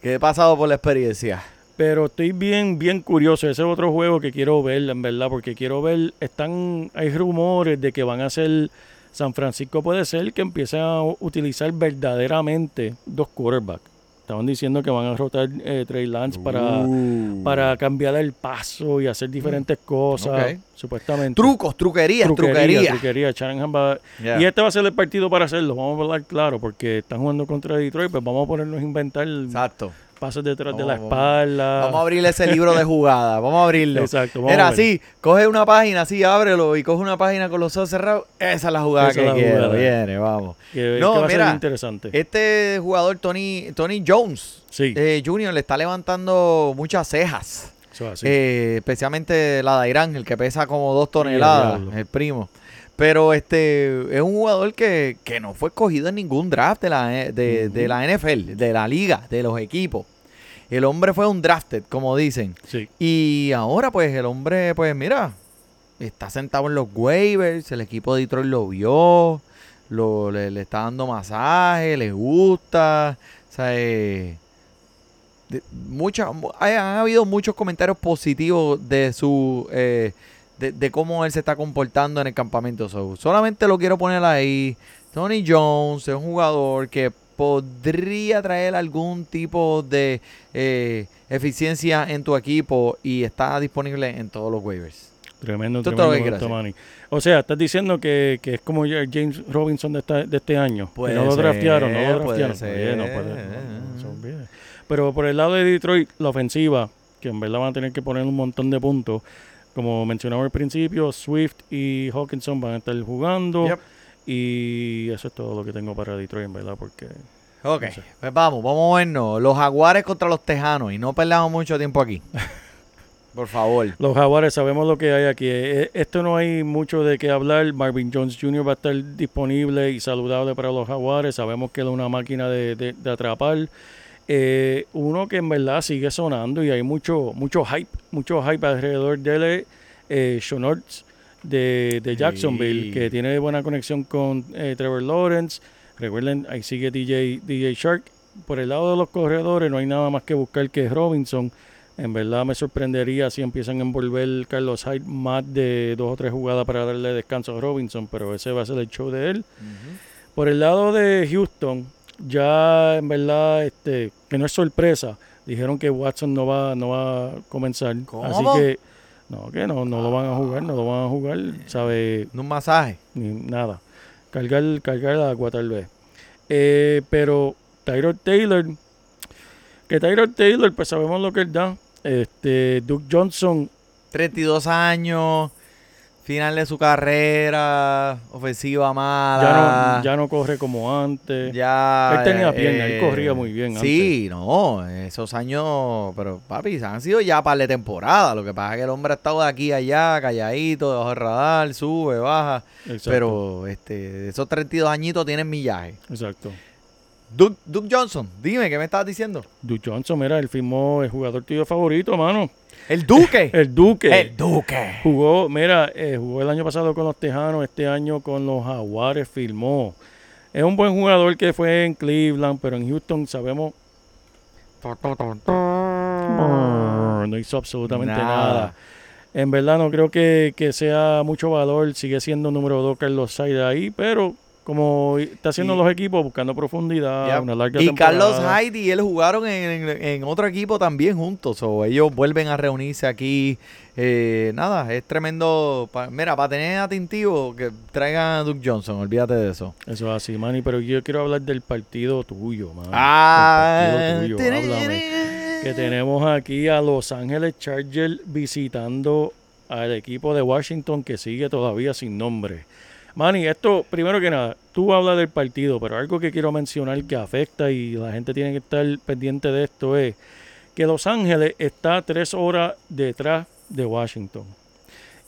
que he pasado por la experiencia. Pero estoy bien, bien curioso. Ese es otro juego que quiero ver, en verdad, porque quiero ver, están, hay rumores de que van a ser, San Francisco puede ser que empiece a utilizar verdaderamente dos quarterbacks. estaban diciendo que van a rotar eh, Trey Lance para, Uh. para cambiar el paso y hacer diferentes cosas, Ok. supuestamente. Trucos, truquerías, truquería, truquería. truquería. Va- Yeah. Y este va a ser el partido para hacerlo, vamos a hablar claro, porque están jugando contra Detroit, pues vamos a ponernos a inventar Exacto. Pasos detrás de la espalda. Vamos a abrirle ese libro de jugada. Vamos a abrirlo. Exacto, vamos Era a así, coge una página, así, ábrelo y coge una página con los ojos cerrados. Esa es la jugada Esa que la quiero. jugada. Viene, vamos. Que, No, que va a mira, ser interesante. Este jugador, Tony, Tony Jones sí, eh, Junior, le está levantando muchas cejas. eso es así. Eh, especialmente la de Irán, el que pesa como dos toneladas, el primo. Pero este es un jugador que, que no fue escogido en ningún draft de la, de, de la NFL, de la liga, de los equipos. El hombre fue un drafted, como dicen. sí. Y ahora, pues, el hombre, pues, mira, está sentado en los waivers, el equipo de Detroit lo vio, lo, le, le está dando masaje, le gusta. O sea, eh, de- mucha- mu- hay- han habido muchos comentarios positivos de su eh, de, de cómo él se está comportando en el campamento. So, solamente lo quiero poner ahí. Tony Jones es un jugador que podría traer algún tipo de eh, eficiencia en tu equipo y está disponible en todos los waivers. Tremendo, tremendo Manny. O sea, estás diciendo que, que es como James Robinson de, esta- de este año. que no lo ser, draftearon, no lo puede draftearon. ser. Oye, no puede- no, no se olvide. Pero por el lado de Detroit, la ofensiva, que en verdad van a tener que poner un montón de puntos. Como mencionaba al principio, Swift y Hawkinson van a estar jugando. Yep. Y eso es todo lo que tengo para Detroit, en verdad, porque Ok, No sé. pues vamos, vamos a vernos. Los jaguares contra los tejanos y no perdamos mucho tiempo aquí. Por favor. Los Jaguares sabemos lo que hay aquí. Eh, Esto no hay mucho de qué hablar. Marvin Jones Jr. va a estar disponible y saludable para los Jaguares. Sabemos que él es una máquina de, de- de atrapar. Eh, uno que en verdad sigue sonando y hay mucho mucho hype, mucho hype alrededor de él, eh, Sean Hurts de, de Jacksonville, Sí. que tiene buena conexión con eh, Trevor Lawrence. Recuerden, ahí sigue DJ, DJ Shark. Por el lado de los corredores no hay nada más que buscar que Robinson. En verdad me sorprendería si empiezan a envolver Carlos Hyde más de dos o tres jugadas para darle descanso a Robinson, pero ese va a ser el show de él. Por el lado de Houston, ya en verdad, este, que no es sorpresa, dijeron que Watson no va, no va a comenzar. ¿Cómo? Así que, no, que no, no lo van a jugar, no lo van a jugar, sabe, Un masaje. ni nada. Cargar, cargar la agua tal vez. Eh, pero Tyrod Taylor, que Tyrod Taylor, pues sabemos lo que él da. Este, Duke Johnson, 32 años, final de su carrera, ofensiva mala. ya no, ya no corre como antes. Ya, Él tenía eh, pierna, él corría muy bien Sí, no, esos años, pero papi, han sido ya par de temporada. Lo que pasa es que el hombre ha estado de aquí a allá, calladito, debajo del radar, sube, baja. Exacto, Pero este, esos 32 añitos tienen millaje. exacto. Duke, Duke Johnson, dime, ¿qué me estabas diciendo? Duke Johnson, mira, él firmó el jugador tuyo favorito, mano. El Duque. El Duque. El Duque. Jugó, mira, eh, jugó el año pasado con los Tejanos, este año con los Jaguares, firmó. Es un buen jugador que fue en Cleveland, pero en Houston sabemos. No hizo absolutamente Nada. nada. En verdad no creo que, que sea mucho valor. Sigue siendo número 2 Carlos Said ahí, pero como está haciendo Y- los equipos buscando profundidad, una larga Y temporada. Carlos Hyde y él jugaron en, en- en otro equipo también juntos. O ellos vuelven a reunirse aquí. Eh, nada, es tremendo. pa- mira, para tener atintivo, que traigan a Duke Johnson, olvídate de eso. Eso es así, Manny, pero yo quiero hablar del partido tuyo, man. Ah, partido tuyo, háblame. Que tenemos aquí a Los Ángeles Chargers visitando al equipo de Washington que sigue todavía sin nombre. Manny, esto, primero que nada, tú hablas del partido, pero algo que quiero mencionar que afecta y la gente tiene que estar pendiente de esto es que Los Ángeles está tres horas detrás de Washington.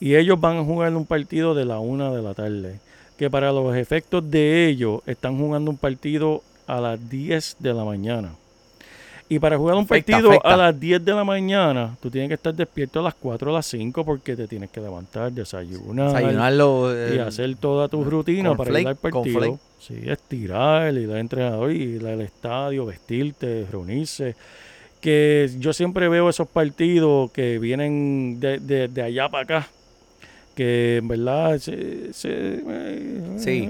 Y ellos van a jugar un partido de la una de la tarde. Que para los efectos de ellos están jugando un partido a las 10 de la mañana. Y para jugar un Afecta, partido afecta. a las 10 de la mañana, tú tienes que estar despierto a las 4 o las 5 porque te tienes que levantar, desayunar, Desayunarlo. y eh, hacer toda tu rutina para ir al partido. cornflake. Sí, estirar, ir al entrenador, ir al estadio, vestirte, reunirse. Que yo siempre veo esos partidos que vienen de, de- de allá para acá, que en verdad eh, Sí.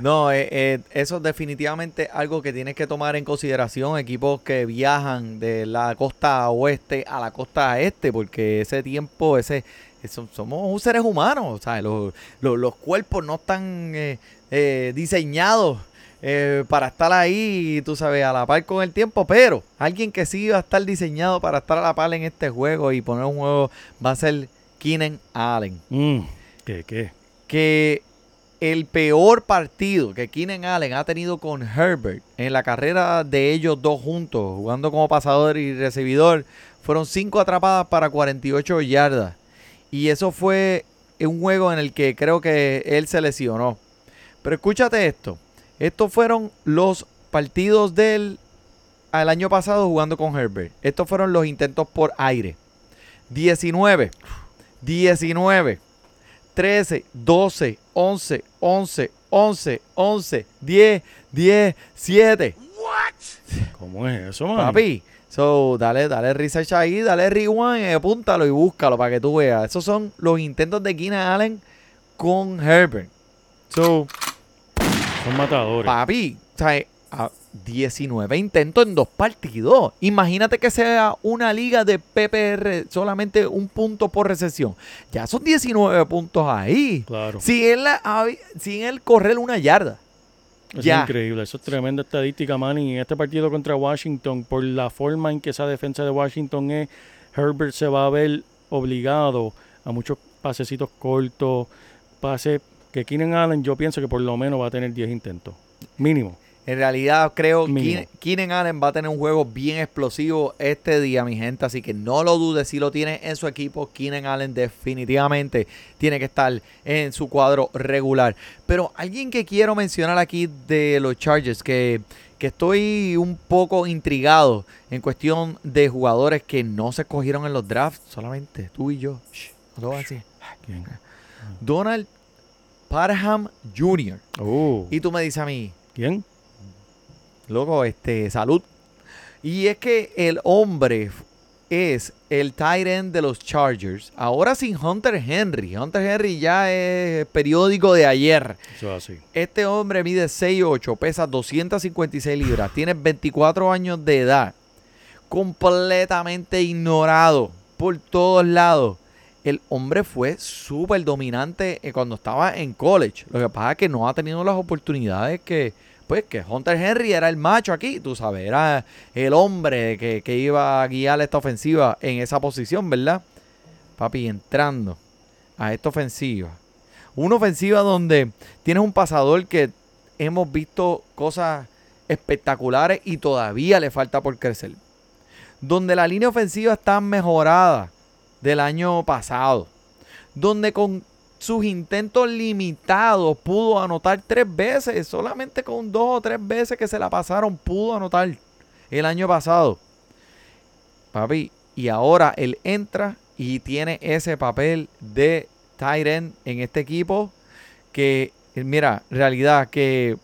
No, eh, eh, eso es definitivamente algo que tienes que tomar en consideración, equipos que viajan de la costa oeste a la costa este, porque ese tiempo, ese, eso- somos seres humanos, o sea, los, los- los cuerpos no están eh, diseñados eh, para estar ahí, tú sabes, a la par con el tiempo, pero alguien que sí va a estar diseñado para estar a la par en este juego y poner un juego va a ser Keenan Allen Mm, ¿Qué, qué? que el peor partido que Keenan Allen ha tenido con Herbert en la carrera de ellos dos juntos, jugando como pasador y recibidor, fueron cinco atrapadas para 48 yardas. Y eso fue un juego en el que creo que él se lesionó. Pero escúchate esto. Estos fueron los partidos del al año pasado jugando con Herbert. Estos fueron los intentos por aire. 19, 19, 13, 12, 11, 11, 11, 11, 10, 10, 7. ¿Cómo es eso, man? Papi, so, dale, dale research ahí, dale rewind, eh, apúntalo y búscalo para que tú veas. Esos son los intentos de Keenan Allen con Herbert. So, Son matadores. papi, o sea, a 19 intentos en dos partidos. Imagínate que sea una liga de PPR, solamente un punto por recesión. Ya son 19 puntos ahí. Claro. Sin él, sin él correr una yarda. Eso es increíble. Eso es tremenda estadística, man. Y en este partido contra Washington, por la forma en que esa defensa de Washington es, Herbert se va a ver obligado a muchos pasecitos cortos, pases que Keenan Allen yo pienso que por lo menos va a tener 10 intentos. Mínimo. En realidad creo que Keenan Allen va a tener un juego bien explosivo este día, mi gente. Así que no lo dudes si lo tiene en su equipo. Keenan Allen definitivamente tiene que estar en su cuadro regular. Pero alguien que quiero mencionar aquí de los Chargers, que, que estoy un poco intrigado en cuestión de jugadores que no se cogieron en los drafts, solamente tú y yo. Shh, no lo voy a decir. ¿Quién? Donald Parham Jr. Oh, Y tú me dices a mí, ¿Quién? Loco, este, salud. Y es que el hombre es el tight end de los Chargers. Ahora sin Hunter Henry. Hunter Henry ya es periódico de ayer. Eso es así. Este hombre mide 6'8, pesa 256 libras, tiene 24 años de edad. Completamente ignorado por todos lados. El hombre fue súper dominante eh, cuando estaba en college. Lo que pasa es que no ha tenido las oportunidades que, pues, que Hunter Henry era el macho aquí, tú sabes, era el hombre que, que iba a guiar esta ofensiva en esa posición, ¿verdad? Papi, entrando a esta ofensiva. Una ofensiva donde tienes un pasador que hemos visto cosas espectaculares y todavía le falta por crecer. Donde la línea ofensiva está mejorada del año pasado. Donde con sus intentos limitados pudo anotar tres veces. Solamente con dos o tres veces que se la pasaron pudo anotar el año pasado. Papi, y ahora él entra y tiene ese papel de end en este equipo que, mira, realidad que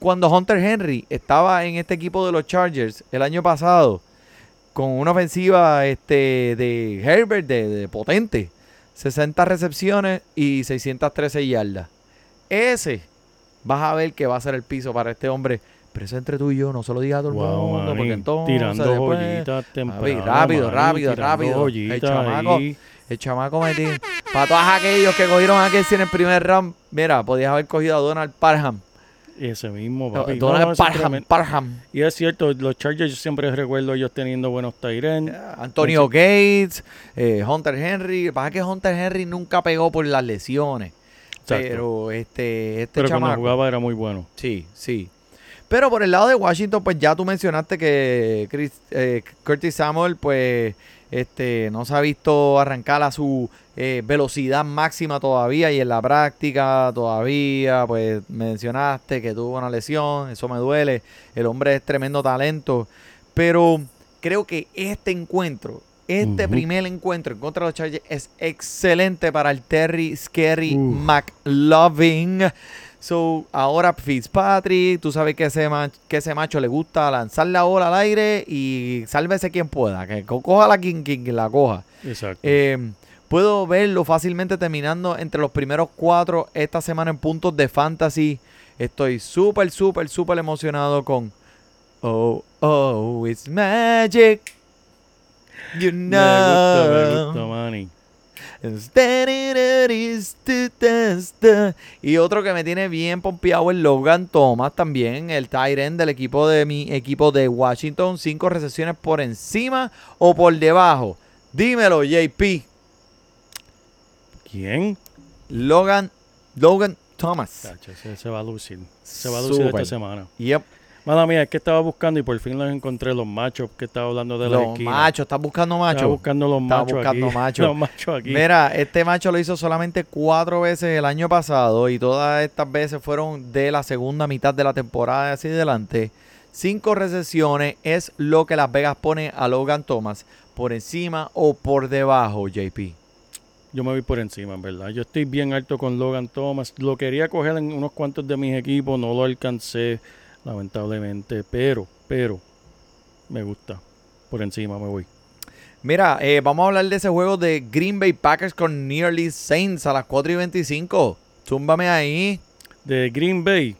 cuando Hunter Henry estaba en este equipo de los Chargers el año pasado, con una ofensiva este, de Herbert de potente, 60 recepciones y 613 yardas. Ese vas a ver que va a ser el piso para este hombre. Pero eso entre tú y yo, no se lo diga a todo el Wow, mundo, porque entonces tirando después- joyitas temprano. rápido, rápido, rápido. El chamaco, ahí. el chamaco metí. Para todos aquellos que cogieron a Kelsey en el primer round, mira, podías haber cogido a Donald Parham. Ese mismo, papi. No, Donald no, Parham. Parham. Y es cierto, los Chargers yo siempre recuerdo ellos teniendo buenos Tyren. Antonio Gates, eh, Hunter Henry. Pasa es que Hunter Henry nunca pegó por las lesiones. Exacto. Pero este, este Pero cuando jugaba era muy bueno. Sí, sí. Pero por el lado de Washington, pues ya tú mencionaste que Chris- eh, Curtis Samuel, pues, este, no se ha visto arrancar a su eh, velocidad máxima todavía y en la práctica todavía, pues mencionaste que tuvo una lesión, eso me duele. El hombre es tremendo talento, pero creo que este encuentro, este primer encuentro en contra de los Chargers es excelente para el Terry Scary Uf. McLovin. So, ahora Fitzpatrick, tú sabes que ese, mach- que ese macho le gusta lanzar la bola al aire y sálvese quien pueda, que co- coja la quien, quien la coja. Exacto. Eh, Puedo verlo fácilmente terminando entre los primeros cuatro esta semana en puntos de fantasy. Estoy súper, súper, súper emocionado con Oh, oh, it's magic. You Me gusta, me know. gusta, Manny. Y otro que me tiene bien pompeado es Logan Thomas también, el tight end del equipo de mi equipo de Washington. Cinco recesiones por encima o por debajo. Dímelo, JP. ¿Quién? Logan, Logan Thomas. Tacho, ese se va a lucir. Se va a lucir esta semana. Yep. Mala mía, es que estaba buscando y por fin los encontré, los machos que estaba hablando de la Los esquina. machos, ¿estás buscando Estaba machos? buscando los Estaba machos buscando aquí. machos. Los machos aquí. Mira, este macho lo hizo solamente cuatro veces el año pasado y todas estas veces fueron de la segunda mitad de la temporada hacia adelante. Cinco recesiones es lo que Las Vegas pone a Logan Thomas por encima o por debajo, JP. Yo me voy por encima, en verdad. Yo estoy bien alto con Logan Thomas. Lo quería coger en unos cuantos de mis equipos, no lo alcancé, lamentablemente. Pero, pero, me gusta. Por encima me voy. Mira, eh, vamos a hablar de ese juego de Green Bay Packers con Nearly Saints a las 4 y 25. Zúmbame ahí. De Green Bay.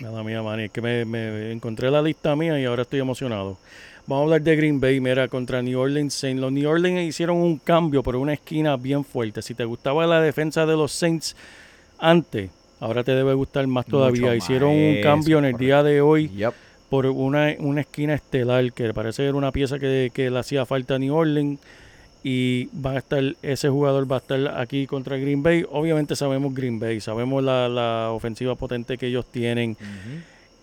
Nada mía, man. Es que me, me encontré la lista mía y ahora estoy emocionado. Vamos a hablar de Green Bay, mira, contra New Orleans Saints. Los New Orleans hicieron un cambio por una esquina bien fuerte. Si te gustaba la defensa de los Saints antes, ahora te debe gustar más todavía. Mucho hicieron más, un cambio en el día de hoy Yep. por una, una esquina estelar que parece que era una pieza que, que le hacía falta a New Orleans y va a estar ese jugador va a estar aquí contra Green Bay. Obviamente sabemos Green Bay, sabemos la, la ofensiva potente que ellos tienen.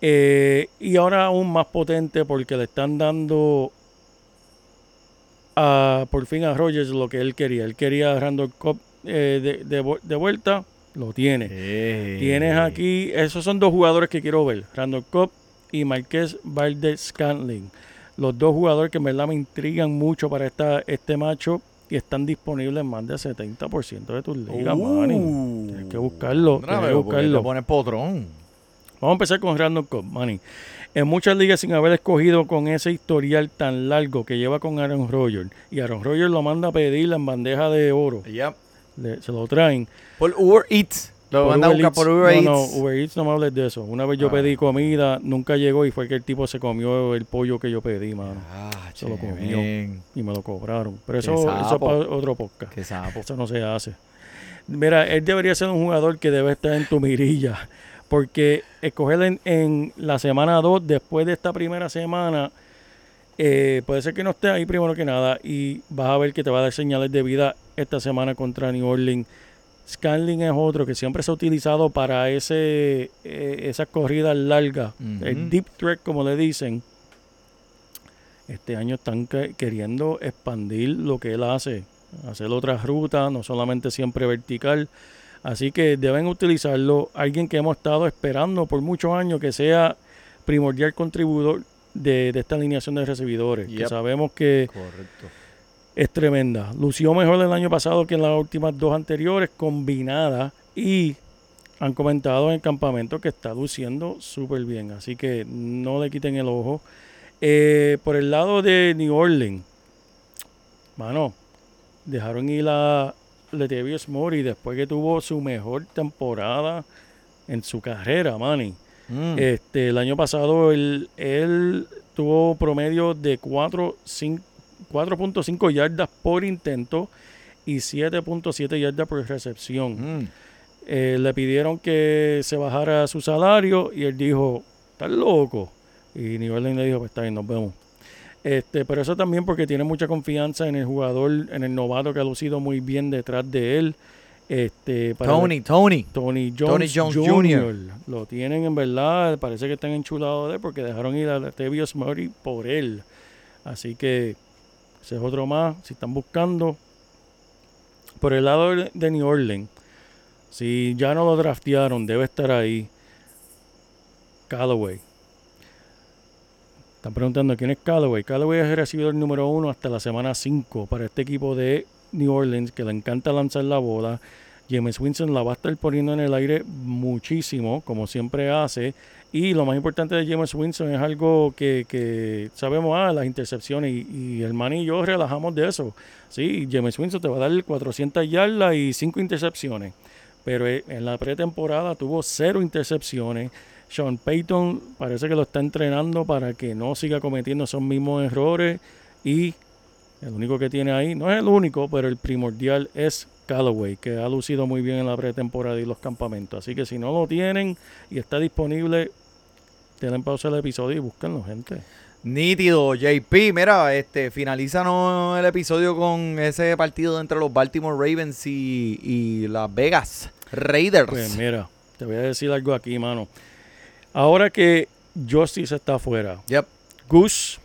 Eh, y ahora aún más potente porque le están dando a, por fin a Rogers lo que él quería. Él quería a Randall Cobb eh, de, de de vuelta, lo tiene. Tienes aquí, esos son dos jugadores que quiero ver, Randall Cobb y Marqués Valdez Scantling. Los dos jugadores que en verdad me intrigan mucho para esta, este macho y están disponibles en más del 70% de tus ligas, manny. Tienes que buscarlo, tienes que buscarlo. Te pones potrón. Vamos a empezar con Randall Cobb, Manny. En muchas ligas sin haber escogido con ese historial tan largo que lleva con Aaron Rodgers y Aaron Rodgers lo manda a pedir en bandeja de oro, Yep. Le- se lo traen. Por Uber Eats. Lo Por manda a Uber buscar por. Uber no, Eats. no, Uber Eats no me hables de eso. Una vez yo Ah. pedí comida, nunca llegó y fue que el tipo se comió el pollo que yo pedí, mano. Ah, Se lo comió. Y me lo cobraron. Pero eso, eso es para otro podcast. Qué sapo. Eso no se hace. Mira, él debería ser un jugador que debe estar en tu mirilla. Porque escoger en, en la semana 2, después de esta primera semana, eh, puede ser que no esté ahí primero que nada. Y vas a ver que te va a dar señales de vida esta semana contra New Orleans. Scanling es otro que siempre se ha utilizado para ese eh, esas corridas largas. El deep threat, como le dicen. Este año están que- queriendo expandir lo que él hace, hacer otras rutas, no solamente siempre vertical. Así que deben utilizarlo. Alguien que hemos estado esperando por muchos años que sea primordial contribuidor de, de esta alineación de recibidores. Que sabemos que Correcto. es tremenda. Lució mejor el año pasado que en las últimas dos anteriores, combinadas. Y han comentado en el campamento que está luciendo súper bien. Así que no le quiten el ojo. Eh, por el lado de New Orleans, mano, dejaron ir a Latavius Murray después que tuvo su mejor temporada en su carrera, Manny. Mm. Este, el año pasado él, él tuvo promedio de 4 cin- 4.5 yardas por intento y 7.7 yardas por recepción. Mm. Eh, le pidieron que se bajara su salario y él dijo, ¿estás loco? Y New Orleans le dijo, pues está bien, nos vemos. Este, pero eso también porque tiene mucha confianza en el jugador, en el novato que ha lucido muy bien detrás de él. Este, para- Tony, Tony. Tony Jones, Jones Jr. Jr.. Lo tienen en verdad, parece que están enchulados de él porque dejaron ir a Tevius Murray por él. Así que ese es otro más. Si están buscando por el lado de New Orleans, si ya no lo draftearon, debe estar ahí. Callaway. Están preguntando quién es Callaway. Callaway es el recibidor número uno hasta la semana 5 para este equipo de New Orleans que le encanta lanzar la bola. James Winston la va a estar poniendo en el aire muchísimo, como siempre hace. Y lo más importante de James Winston es algo que, que sabemos, ah, las intercepciones. Y, y el man y yo relajamos de eso. Sí, James Winston te va a dar 400 yardas y 5 intercepciones. Pero eh, en la pretemporada tuvo cero intercepciones. Sean Payton parece que lo está entrenando para que no siga cometiendo esos mismos errores. Y el único que tiene ahí, no es el único, pero el primordial es Callaway, que ha lucido muy bien en la pretemporada y los campamentos. Así que si no lo tienen y está disponible, tienen pausa el episodio y búsquenlo, gente. Nítido, JP. Mira, este, finalízanos el episodio con ese partido entre los Baltimore Ravens y, y las Vegas Raiders. Pues mira, te voy a decir algo aquí, mano. Ahora que Justice está afuera, Yep. Goose,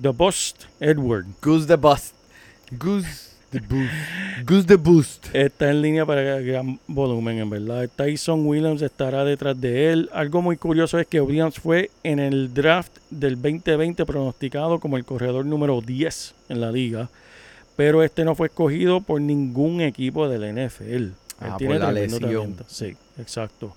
The Bust, Edward, Goose the Bust. Goose the Boost. Goose the Boost. está en línea para gran volumen, en verdad. Tyson Williams estará detrás de él. Algo muy curioso es que Williams fue en el draft del 2020 pronosticado como el corredor número 10 en la liga, pero este no fue escogido por ningún equipo del NFL. Él Ah, tiene por la lesión. Sí, exacto.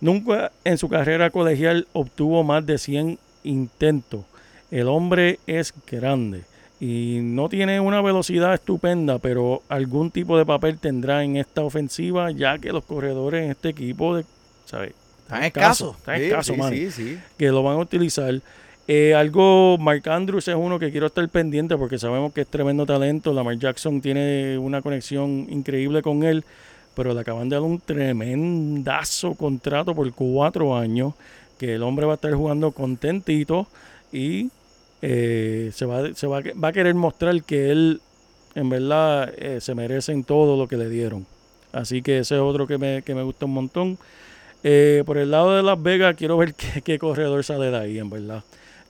Nunca en su carrera colegial obtuvo más de 100 intentos. El hombre es grande y no tiene una velocidad estupenda, pero algún tipo de papel tendrá en esta ofensiva, ya que los corredores en este equipo, de, ¿sabes? Están escasos. Están escasos, sí, mano, sí, sí. que lo van a utilizar. Eh, algo, Mark Andrews es uno que quiero estar pendiente porque sabemos que es tremendo talento. Lamar Jackson tiene una conexión increíble con él, pero le acaban de dar un tremendazo contrato por cuatro años, que el hombre va a estar jugando contentito y eh, se, va, se va, va a querer mostrar que él en verdad eh, se merecen todo lo que le dieron. Así que ese es otro que me, que me gusta un montón. Eh, por el lado de Las Vegas, quiero ver qué corredor sale de ahí, en verdad.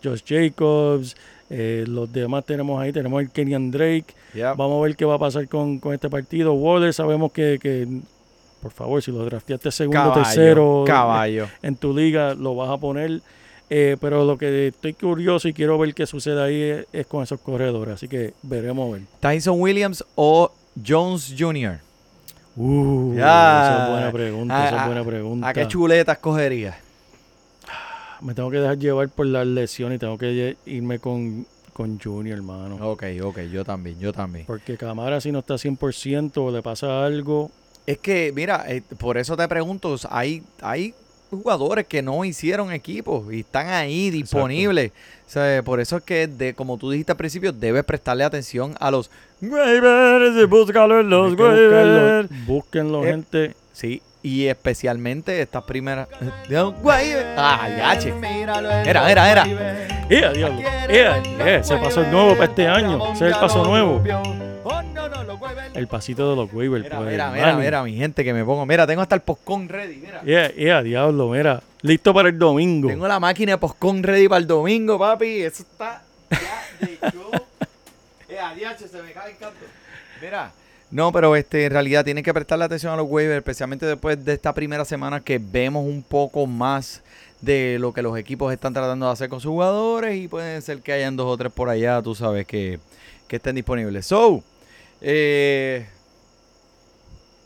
Josh Jacobs, eh, los demás tenemos ahí, tenemos el Kenyan Drake. Yep. Vamos a ver qué va a pasar con, con este partido. Waller, sabemos que, que, por favor, si lo drafteaste segundo, Caballo, tercero Caballo. en tu liga, lo vas a poner. Eh, pero lo que estoy curioso y quiero ver qué sucede ahí es, es con esos corredores. Así que veremos a ver. Tyson Williams o Jones Jr. Uh, esa es buena pregunta, esa es buena pregunta. ¿A qué chuletas cogerías? Me tengo que dejar llevar por la lesión y tengo que irme con, con Junior, hermano. Ok, ok, yo también, yo también. Porque Camara si no está 100% o le pasa algo, Es que, mira, eh, por eso te pregunto, hay, hay jugadores que no hicieron equipo y están ahí disponibles. O sea, por eso es que, de, como tú dijiste al principio, debes prestarle atención a los waivers y búscalo en los waivers. Búsquenlo, Eh, gente. Sí, y especialmente estas primeras... Waivers. Ah, ya, che. Mira, mira, mira. ¡Eh, diablo! ¡Eh, eh! Se pasó el nuevo para este año. Ese es el paso nuevo. El pasito de los waivers. Mira, pues, mira, mira, mira, mi gente, que me pongo. Mira, tengo hasta el postcon ready, mira. ¡Eh, eh, diablo! Mira, listo para el domingo. Tengo la máquina de postcon ready para el domingo, papi. Eso está ya de show. eh, se me cae el canto. Mira. No, pero este, en realidad tienen que prestarle atención a los waivers, especialmente después de esta primera semana que vemos un poco más de lo que los equipos están tratando de hacer con sus jugadores y pueden ser que hayan dos o tres por allá, tú sabes, que, que estén disponibles. So, eh,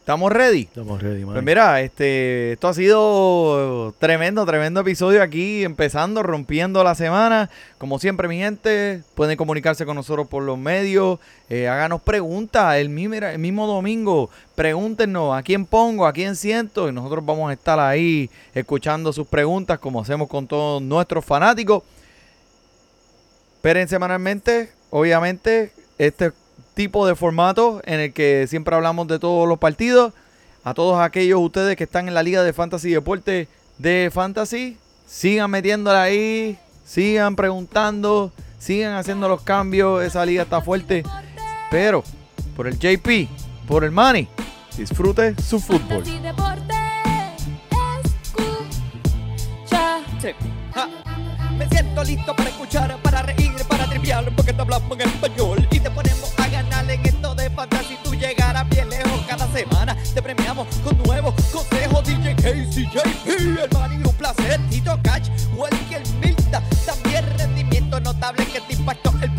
¿estamos ready? Estamos ready, man. Pues mira, este, esto ha sido tremendo, tremendo episodio aquí, empezando, rompiendo la semana. Como siempre, mi gente, pueden comunicarse con nosotros por los medios, eh, háganos preguntas el mismo, el mismo domingo, pregúntenos a quién pongo, a quién siento, y nosotros vamos a estar ahí escuchando sus preguntas, como hacemos con todos nuestros fanáticos. Esperen semanalmente, obviamente, este tipo de formato en el que siempre hablamos de todos los partidos. A todos aquellos ustedes que están en la Liga de Fantasy Deporte de Fantasy, sigan metiéndola ahí, sigan preguntando, sigan haciendo los cambios. Esa liga está fuerte. Pero, por el JP, por el Money, disfrute su fútbol. Fantasy Deporte. Escucha. Ja. Me siento listo para escuchar, para reír, para triviar, porque te hablamos en español Te premiamos con nuevos consejos. DJ Casey, el man y un placer. Tito Cash, Welker Milta, también rendimiento notable que te impactó el